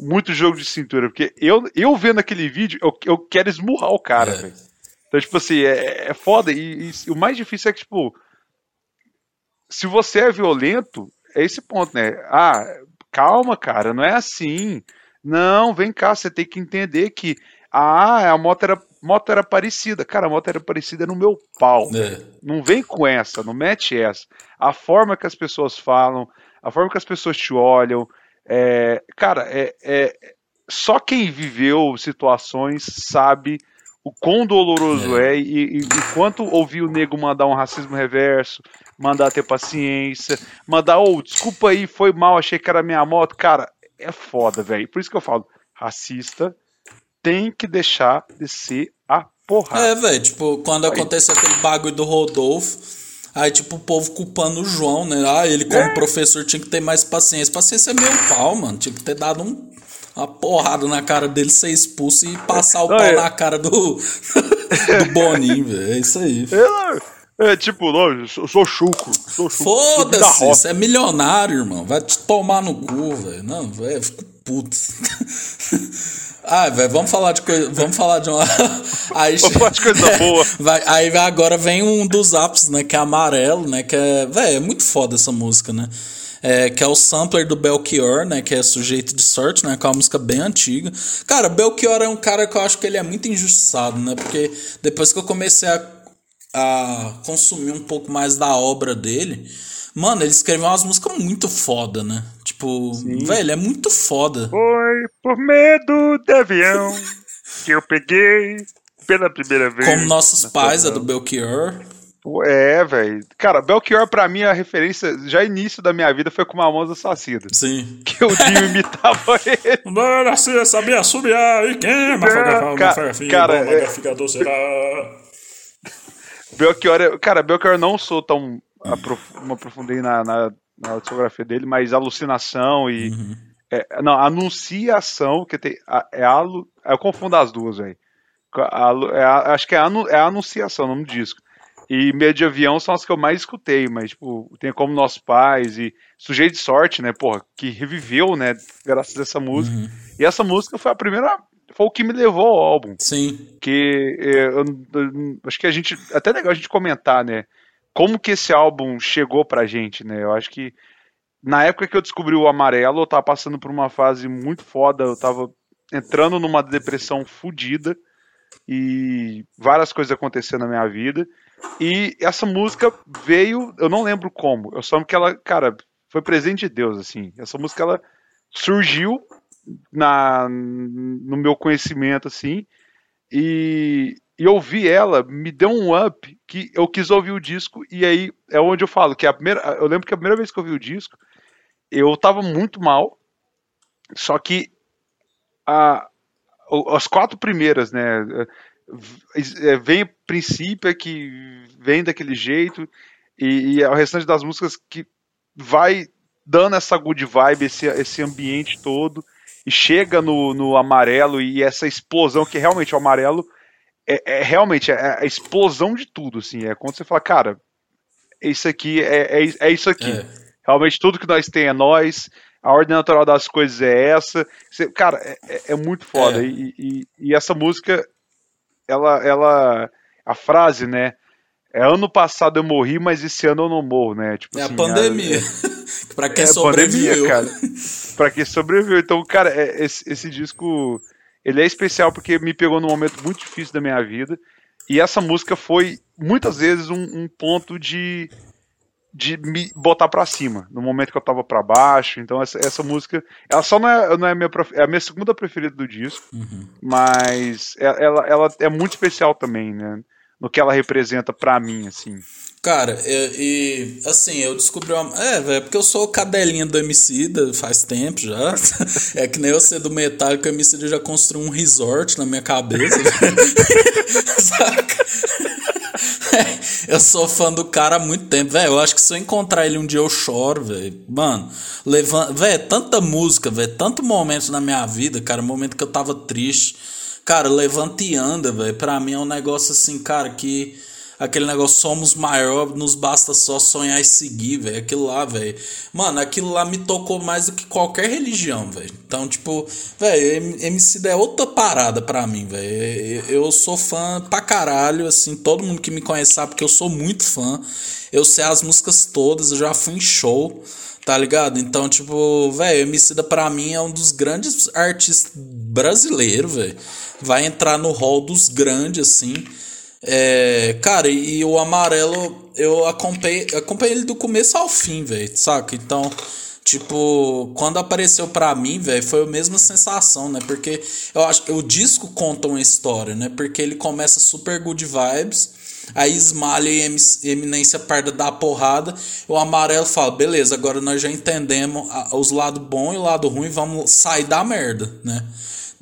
muito jogo de cintura, porque eu, eu vendo aquele vídeo, eu, eu quero esmurrar o cara, é. Então, tipo assim, é, é foda. E, e, o mais difícil é que, tipo, se você é violento, é esse ponto, né? Ah, calma, cara, não é assim. Não, vem cá, você tem que entender que ah, a moto era moto era parecida. Cara, a moto era parecida no meu pau. É. Não vem com essa, não mete essa. A forma que as pessoas falam, a forma que as pessoas te olham. É, cara, é, é, só quem viveu situações sabe o quão doloroso é, e, e, e quanto ouvir o nego mandar um racismo reverso, mandar ter paciência, mandar, ô, oh, desculpa aí, foi mal, achei que era minha moto. Cara, é foda, velho. Por isso que eu falo, racista tem que deixar de ser a porrada. É, velho, tipo, quando acontece aquele bagulho do Rodolfo, aí, tipo, o povo culpando o João, né? Ah, ele como é. professor tinha que ter mais paciência. Paciência é meio pau, mano. Tinha que ter dado um uma porrada na cara dele, ser expulso e passar o não, pau é... na cara do, do Boninho, velho. É isso aí. É, é tipo, não, eu sou chuco. Sou chuco Foda-se, você é milionário, irmão. Vai te tomar no cu, velho. Não, velho, fico puto. Ah, velho, vamos falar de coisa. Vamos falar de uma. Aí, vamos falar de coisa boa. Vai, aí agora vem um dos ápices, né? Que é amarelo, né? Que é. Velho, é muito foda essa música, né? é, que é o sampler do Belchior, né? Que é Sujeito de Sorte, né? Que é uma música bem antiga. Cara, Belchior é um cara que eu acho que ele é muito injustiçado, né? Porque depois que eu comecei a, a consumir um pouco mais da obra dele, mano, ele escreveu umas músicas muito foda, né? Tipo, Sim. velho, é muito foda. Foi por medo de avião que eu peguei pela primeira vez. Como Nossos Pais, é do Belchior. É, velho. Cara, Belchior, pra mim, a referência, já início da minha vida, foi com Mamonas Assassina. Sim. Que o Dio imitava ele. Não nasci, sabia assobiar, e quem? É, cara, cara é... será? Belchior, é... cara, Belchior não sou tão aprof... me aprofundei na, na, na discografia dele, mas alucinação e uhum. é, não, anunciação, que tem é alu, eu confundo as duas, velho. É, acho que é, anu, é anunciação, o nome do disco. E medo de avião são as que eu mais escutei, mas, tipo, tem como Nossos Pais e Sujeito de Sorte, né, porra, que reviveu, né, graças a essa música. Uhum. E essa música foi a primeira, foi o que me levou ao álbum. Sim. Que é, eu, eu, acho que a gente, até legal a gente comentar, né, como que esse álbum chegou pra gente, né, eu acho que na época que eu descobri o Amarelo, eu tava passando por uma fase muito foda, eu tava entrando numa depressão fodida e várias coisas acontecendo na minha vida. E essa música veio, eu não lembro como, eu só lembro que ela, cara, foi presente de Deus, assim. Essa música, ela surgiu na, no meu conhecimento, assim, e, e ouvir ela me deu um up que eu quis ouvir o disco, e aí é onde eu falo que a primeira, eu lembro que a primeira vez que eu ouvi o disco, eu tava muito mal, só que a, as quatro primeiras, né, é, vem princípio é que vem daquele jeito e, e é o restante das músicas que vai dando essa good vibe, esse, esse ambiente todo e chega no, no amarelo e essa explosão que realmente o amarelo é, é realmente é a explosão de tudo, assim, é quando você fala, cara, isso aqui é, é, é isso aqui. É. Realmente tudo que nós tem é nós, a ordem natural das coisas é essa. Você, cara, é, é, é muito foda. É. E, e, e, essa música ela, ela, a frase, né? É ano passado eu morri, mas esse ano eu não morro, né? Tipo, é assim, a pandemia. A, pra quem é sobreviveu. Pandemia, cara. pra quem sobreviveu. Então, cara, é, esse, esse disco, ele é especial porque me pegou num momento muito difícil da minha vida. E essa música foi, muitas vezes, um, um ponto de, de me botar para cima, no momento que eu tava para baixo. Então essa, essa música, ela só não é, não é, minha, é a minha segunda preferida do disco, uhum. mas é, ela, ela é muito especial também, né? No que ela representa para mim, assim. Cara, e, e, assim, eu descobri uma. É, velho, porque eu sou cadelinha do Emicida faz tempo já. É que nem eu ser do Metallica, o Emicida já construiu um resort na minha cabeça. Saca? eu sou fã do cara há muito tempo, velho. Eu acho que se eu encontrar ele um dia eu choro, velho. Mano, levanta. Velho, é tanta música, velho. Tanto momento na minha vida, cara. Momento que eu tava triste. Cara, levanta e anda, velho. Pra mim é um negócio assim, cara, que aquele negócio somos maior, nos basta só sonhar e seguir, velho. Aquilo lá, velho. Mano, aquilo lá me tocou mais do que qualquer religião, velho. Então, tipo, velho, MC é outra parada pra mim, velho. Eu sou fã pra caralho, assim, todo mundo que me conhece sabe que eu sou muito fã. Eu sei as músicas todas, eu já fui em show. Tá ligado? Então, tipo, velho, Emicida pra mim é um dos grandes artistas brasileiros, velho. Vai entrar no hall dos grandes, assim. É, cara, e, o Amarelo, eu acompanhei, acompanhei ele do começo ao fim, velho, saca? Então, tipo, quando apareceu pra mim, velho, foi a mesma sensação, né? Porque eu acho que o disco conta uma história, né? Porque ele começa super good vibes Aí Esmalha e Eminência Parda dá a porrada. O amarelo fala: beleza, agora nós já entendemos os lados bom e o lado ruim, vamos sair da merda, né?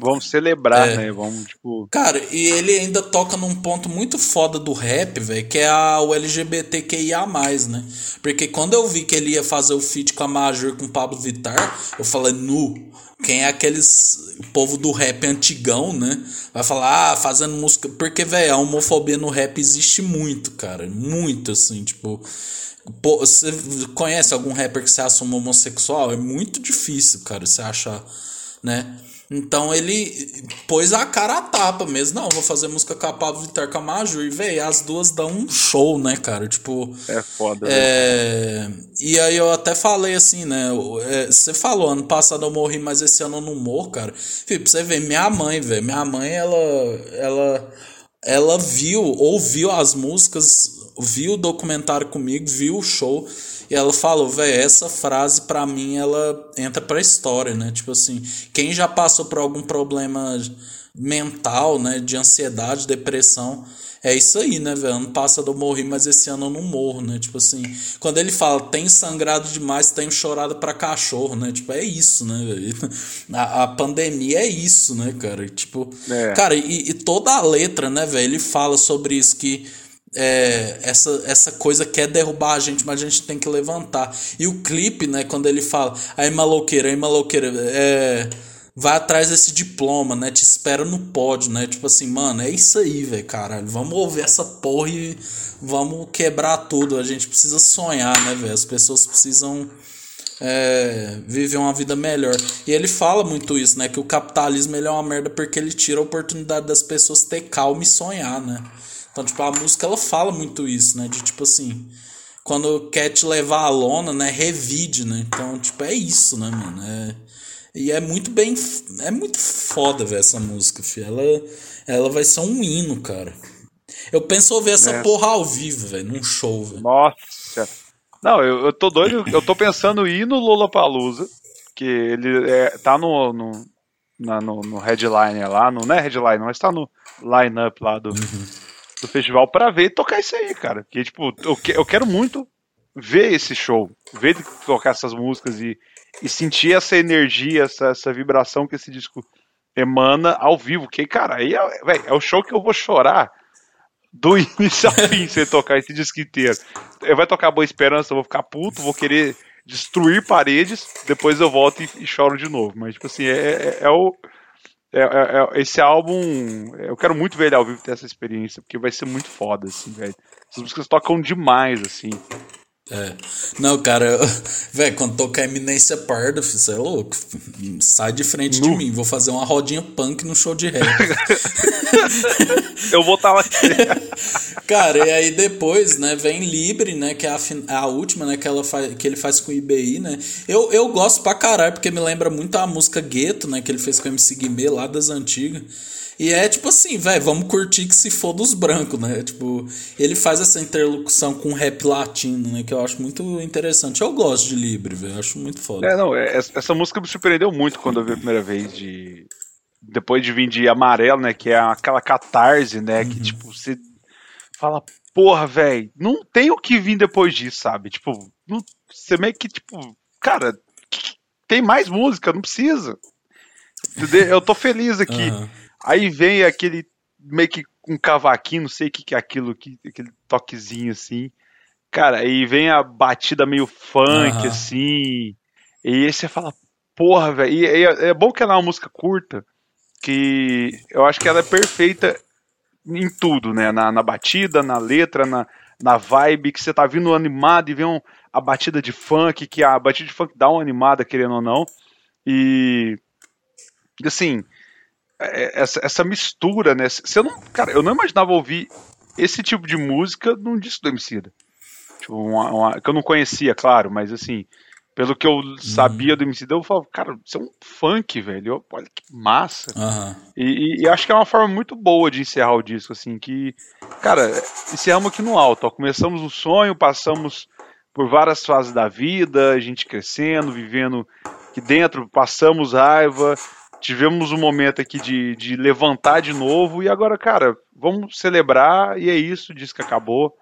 Vamos celebrar, é. né? Vamos, tipo. Cara, e ele ainda toca num ponto muito foda do rap, velho, que é a, o LGBTQIA, né? Porque quando eu vi que ele ia fazer o feat com a Major com o Pablo Vittar, eu falei, nu, quem é aqueles o povo do rap antigão, né? Vai falar, ah, fazendo música. Porque, velho, a homofobia no rap existe muito, cara. Muito, assim, tipo. Pô, você conhece algum rapper que se assume homossexual? É muito difícil, cara, você achar, né? Então ele pôs a cara a tapa mesmo. Não, vou fazer música com a Pablo Vittar com a Maju. E, velho, as duas dão um show, né, cara? Tipo. É foda. É... E aí eu até falei assim, né? É, você falou, ano passado eu morri, mas esse ano eu não morro, cara. Fih, pra você ver, minha mãe, velho. Minha mãe, ela. Ela. Ela viu, ouviu as músicas, viu o documentário comigo, viu o show. E ela falou, velho, essa frase para mim ela entra pra história, né? Tipo assim, quem já passou por algum problema mental, né, de ansiedade, depressão, é isso aí, né, velho? Ano passado eu morri, mas esse ano eu não morro, né? Tipo assim, quando ele fala, tem sangrado demais, tenho chorado pra cachorro, né? Tipo, é isso, né, velho? A, a, pandemia é isso, né, cara? Tipo, é. cara, e, e toda a letra, né, velho? Ele fala sobre isso, que é, essa, essa coisa quer derrubar a gente, mas a gente tem que levantar. E o clipe, né, quando ele fala, aí maloqueira, aí maloqueira, é, vai atrás desse diploma, né, te espera no pódio, né, tipo assim, mano, é isso aí, velho, caralho, vamos ouvir essa porra e vamos quebrar tudo, a gente precisa sonhar, né, velho, as pessoas precisam é, viver uma vida melhor. E ele fala muito isso, né, que o capitalismo ele é uma merda porque ele tira a oportunidade das pessoas ter calma e sonhar, né. Então, tipo, a música ela fala muito isso, né? De tipo assim, quando quer te levar à lona, né? Revide, né? Então, tipo, é isso, né, mano? É, e é muito bem. É muito foda ver essa música, filho. Ela, ela vai ser um hino, cara. Eu penso ouvir essa é. porra ao vivo, velho, num show, velho. Nossa. Não, eu, eu tô doido, eu tô pensando em ir no Lollapalooza, que ele é, tá no, no, na, no, no headline lá, no, não é headline, mas tá no line-up lá do, uhum do festival para ver e tocar isso aí, cara. Que, tipo, eu, que, eu quero muito ver esse show, ver tocar essas músicas e, e sentir essa energia, essa, essa vibração que esse disco emana ao vivo. Que, cara, aí é, véio, é o show que eu vou chorar do início ao fim sem tocar esse disco inteiro. Eu vai tocar Boa Esperança, eu vou ficar puto, vou querer destruir paredes, depois eu volto e, e choro de novo. Mas, tipo assim, é, é, é o é, é, é, esse álbum, eu quero muito ver ele ao vivo ter essa experiência, porque vai ser muito foda, assim, velho. As músicas tocam demais, assim. É. Não, cara, velho, quando tocar Eminência Parda, você é louco. Sai de frente de mim, vou fazer uma rodinha punk no show de rap. eu vou estar tá lá. cara, e aí depois, né, vem Libre, né, que é a, a última, né, que, ela faz, que ele faz com o IBI, né. Eu, eu gosto pra caralho, porque me lembra muito a música Gueto, né, que ele fez com o MC Guimê lá das antigas. E é tipo assim, velho, vamos curtir que se for dos brancos, né? Tipo, ele faz essa interlocução com rap latino, né? Que eu acho muito interessante. Eu gosto de Libre, velho. Acho muito foda. É, não, é, essa música me surpreendeu muito quando eu vi a primeira vez de. Depois de vir de amarelo, né? Que é aquela catarse, né? Uhum. Que, tipo, você fala, porra, velho, não tem o que vir depois disso, sabe? Tipo, não, você meio que, tipo, cara, tem mais música, não precisa. Eu tô feliz aqui. Uhum. Aí vem aquele meio que um cavaquinho, não sei o que, que é aquilo, que, aquele toquezinho assim. Cara, aí vem a batida meio funk, uhum. assim. E aí você fala, porra, velho. E, é, é bom que ela é uma música curta, que eu acho que ela é perfeita em tudo, né? Na, na batida, na letra, na, na vibe, que você tá vindo animado e vê um, a batida de funk, que a batida de funk dá uma animada, querendo ou não. E assim, essa, essa mistura, né? Você não, cara, eu não imaginava ouvir esse tipo de música num disco do Emicida. Tipo, uma, uma, que eu não conhecia, claro, mas assim, pelo que eu uhum. sabia do MC eu falava, cara, isso é um funk, velho. Olha que massa. Uhum. E, e, e, acho que é uma forma muito boa de encerrar o disco, assim, que, cara, encerramos aqui no alto. Ó, começamos o sonho, passamos por várias fases da vida, a gente crescendo, vivendo aqui dentro, passamos raiva, tivemos um momento aqui de, de levantar de novo, e agora, cara, vamos celebrar, e é isso, diz que acabou.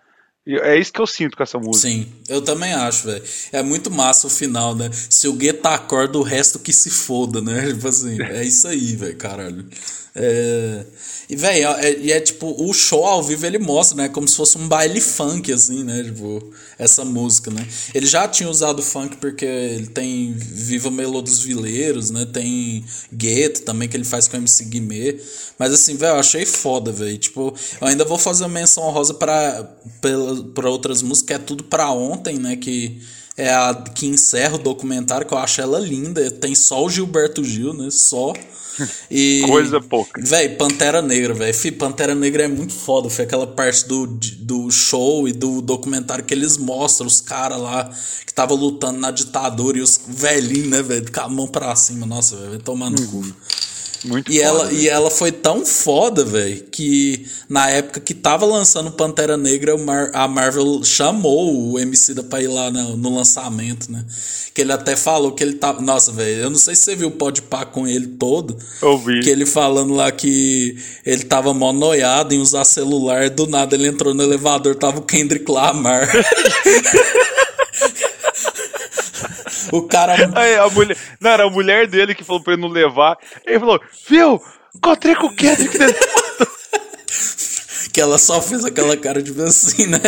É isso que eu sinto com essa música. Sim, eu também acho, velho. É muito massa o final, né? Se o Guetta acorda, o resto que se foda, né? Tipo assim, é isso aí, velho, caralho. É... E, velho, é, é, é, tipo, o show ao vivo ele mostra, né? Como se fosse um baile funk, assim, né? Tipo, essa música, né? Ele já tinha usado funk porque ele tem Viva Melô dos Vileiros, né? Tem Gueto também, que ele faz com MC Guimê. Mas, assim, velho, eu achei foda, velho. Tipo, eu ainda vou fazer menção honrosa pra, pra outras músicas, que é tudo pra ontem, né? Que é a que encerra o documentário, que eu acho ela linda. Tem só o Gilberto Gil, né? Só. E, Coisa pouca. Véi, Pantera Negra, velho. Pantera Negra é muito foda. Foi aquela parte do, do show e do documentário que eles mostram os caras lá que tava lutando na ditadura e os velhinhos, né, velho? Com a mão pra cima. Nossa, velho, tomando uhum. cu. Muito e, foda, ela, e ela foi tão foda, velho, que na época que tava lançando Pantera Negra, a Marvel chamou o MC da pra ir lá no, no, lançamento, né? Que ele até falou que ele tava. Nossa, velho, eu não sei se você viu o pode pá com ele todo. Eu vi. Que ele falando lá que ele tava mó noiado em usar celular, do nada ele entrou no elevador, tava o Kendrick Lamar. O cara. Aí, a mulher. Não, era a mulher dele que falou pra ele não levar. Ele falou: Viu? Encontrei com o Kendrick que ela só fez aquela cara de assim, né?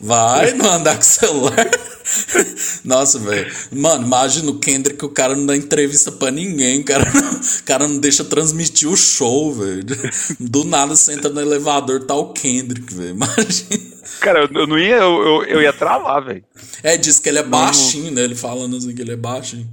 Vai não andar com o celular. Nossa, velho. Mano, imagina o Kendrick, o cara não dá entrevista pra ninguém, o cara não, o cara não deixa transmitir o show, velho. Do nada você entra no elevador, tá o Kendrick, velho. Imagina. Cara, eu não ia, eu, eu, eu ia travar, velho. É, diz que ele é baixinho, né? Ele falando assim que ele é baixinho.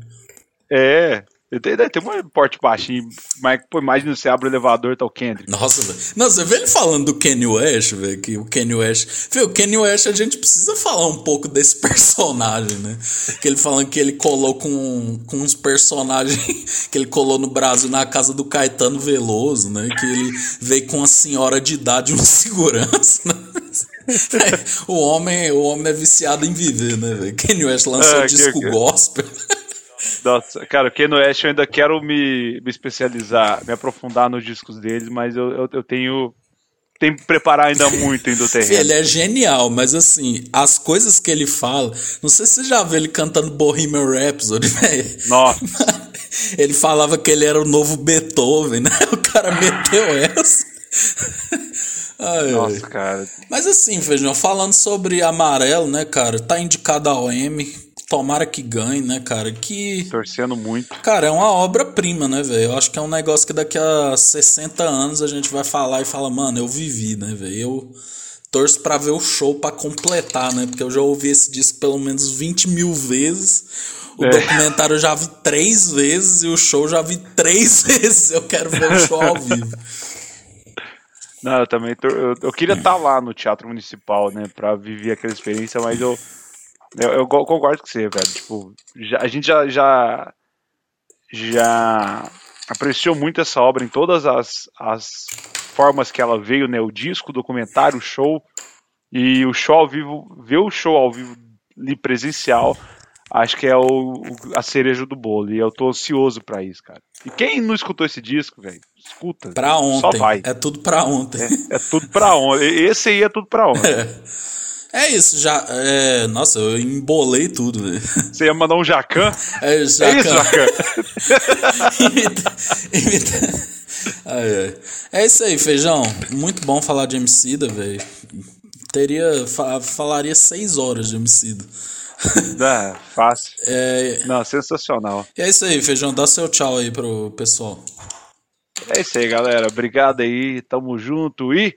É, tem, tem um porte baixinho, mas pô, imagina você abre o elevador tá o Kendrick. Nossa, velho. Não, você vê ele falando do Kanye West, velho, que o Kanye West... Viu, o Kanye West a gente precisa falar um pouco desse personagem, né? Que ele falando que ele colou com, com uns personagens que ele colou no Brasil na casa do Caetano Veloso, né? Que ele veio com uma senhora de idade um segurança, né? o, homem, o homem é viciado em viver, né, velho? Kanye West lançou é, disco que, gospel. Nossa, cara, o Ken West eu ainda quero me, me especializar, me aprofundar nos discos deles, mas eu, eu, eu tenho tem que preparar ainda muito ainda o terreno. Ele é genial, mas assim, as coisas que ele fala, não sei se você já viu ele cantando Bohemian Rhapsody, velho. Nossa. Ele falava que ele era o novo Beethoven, né? O cara meteu essa. Ai, Nossa, cara. Mas assim, Feijão, falando sobre amarelo, né, cara? Tá indicado ao M tomara que ganhe, né, cara? Que. Torcendo muito. Cara, é uma obra-prima, né, velho? Eu acho que é um negócio que daqui a 60 anos a gente vai falar e fala, mano, eu vivi, né, velho? Eu torço pra ver o show pra completar, né? Porque eu já ouvi esse disco pelo menos 20 mil vezes. O é. documentário eu já vi três vezes e o show eu já vi três vezes. Eu quero ver o show ao vivo. Não, eu também. Eu, eu queria estar tá lá no Teatro Municipal, né? Pra viver aquela experiência, mas eu eu, eu concordo com você, velho. Tipo, já, a gente já, já, já apreciou muito essa obra em todas as, as formas que ela veio, né? O disco, o documentário, o show. E o show ao vivo, ver o show ao vivo ali presencial, acho que é o, a cereja do bolo. E eu tô ansioso para isso, cara. E quem não escutou esse disco, velho, escuta. Pra ontem. Só vai. É tudo pra ontem. É, é tudo pra ontem. Esse aí é tudo pra ontem. É. Isso, já. É, nossa, eu embolei tudo, velho. Você ia mandar um Jacan? É, jacan. é isso, Jacan. imita, imita. Ai, ai. É isso aí, feijão. Muito bom falar de Emicida, velho. Teria. Fa falaria seis horas de Emicida. É, fácil. É... Não, sensacional. É isso aí, feijão. Dá seu tchau aí pro pessoal. É isso aí, galera. Obrigado aí. Tamo junto e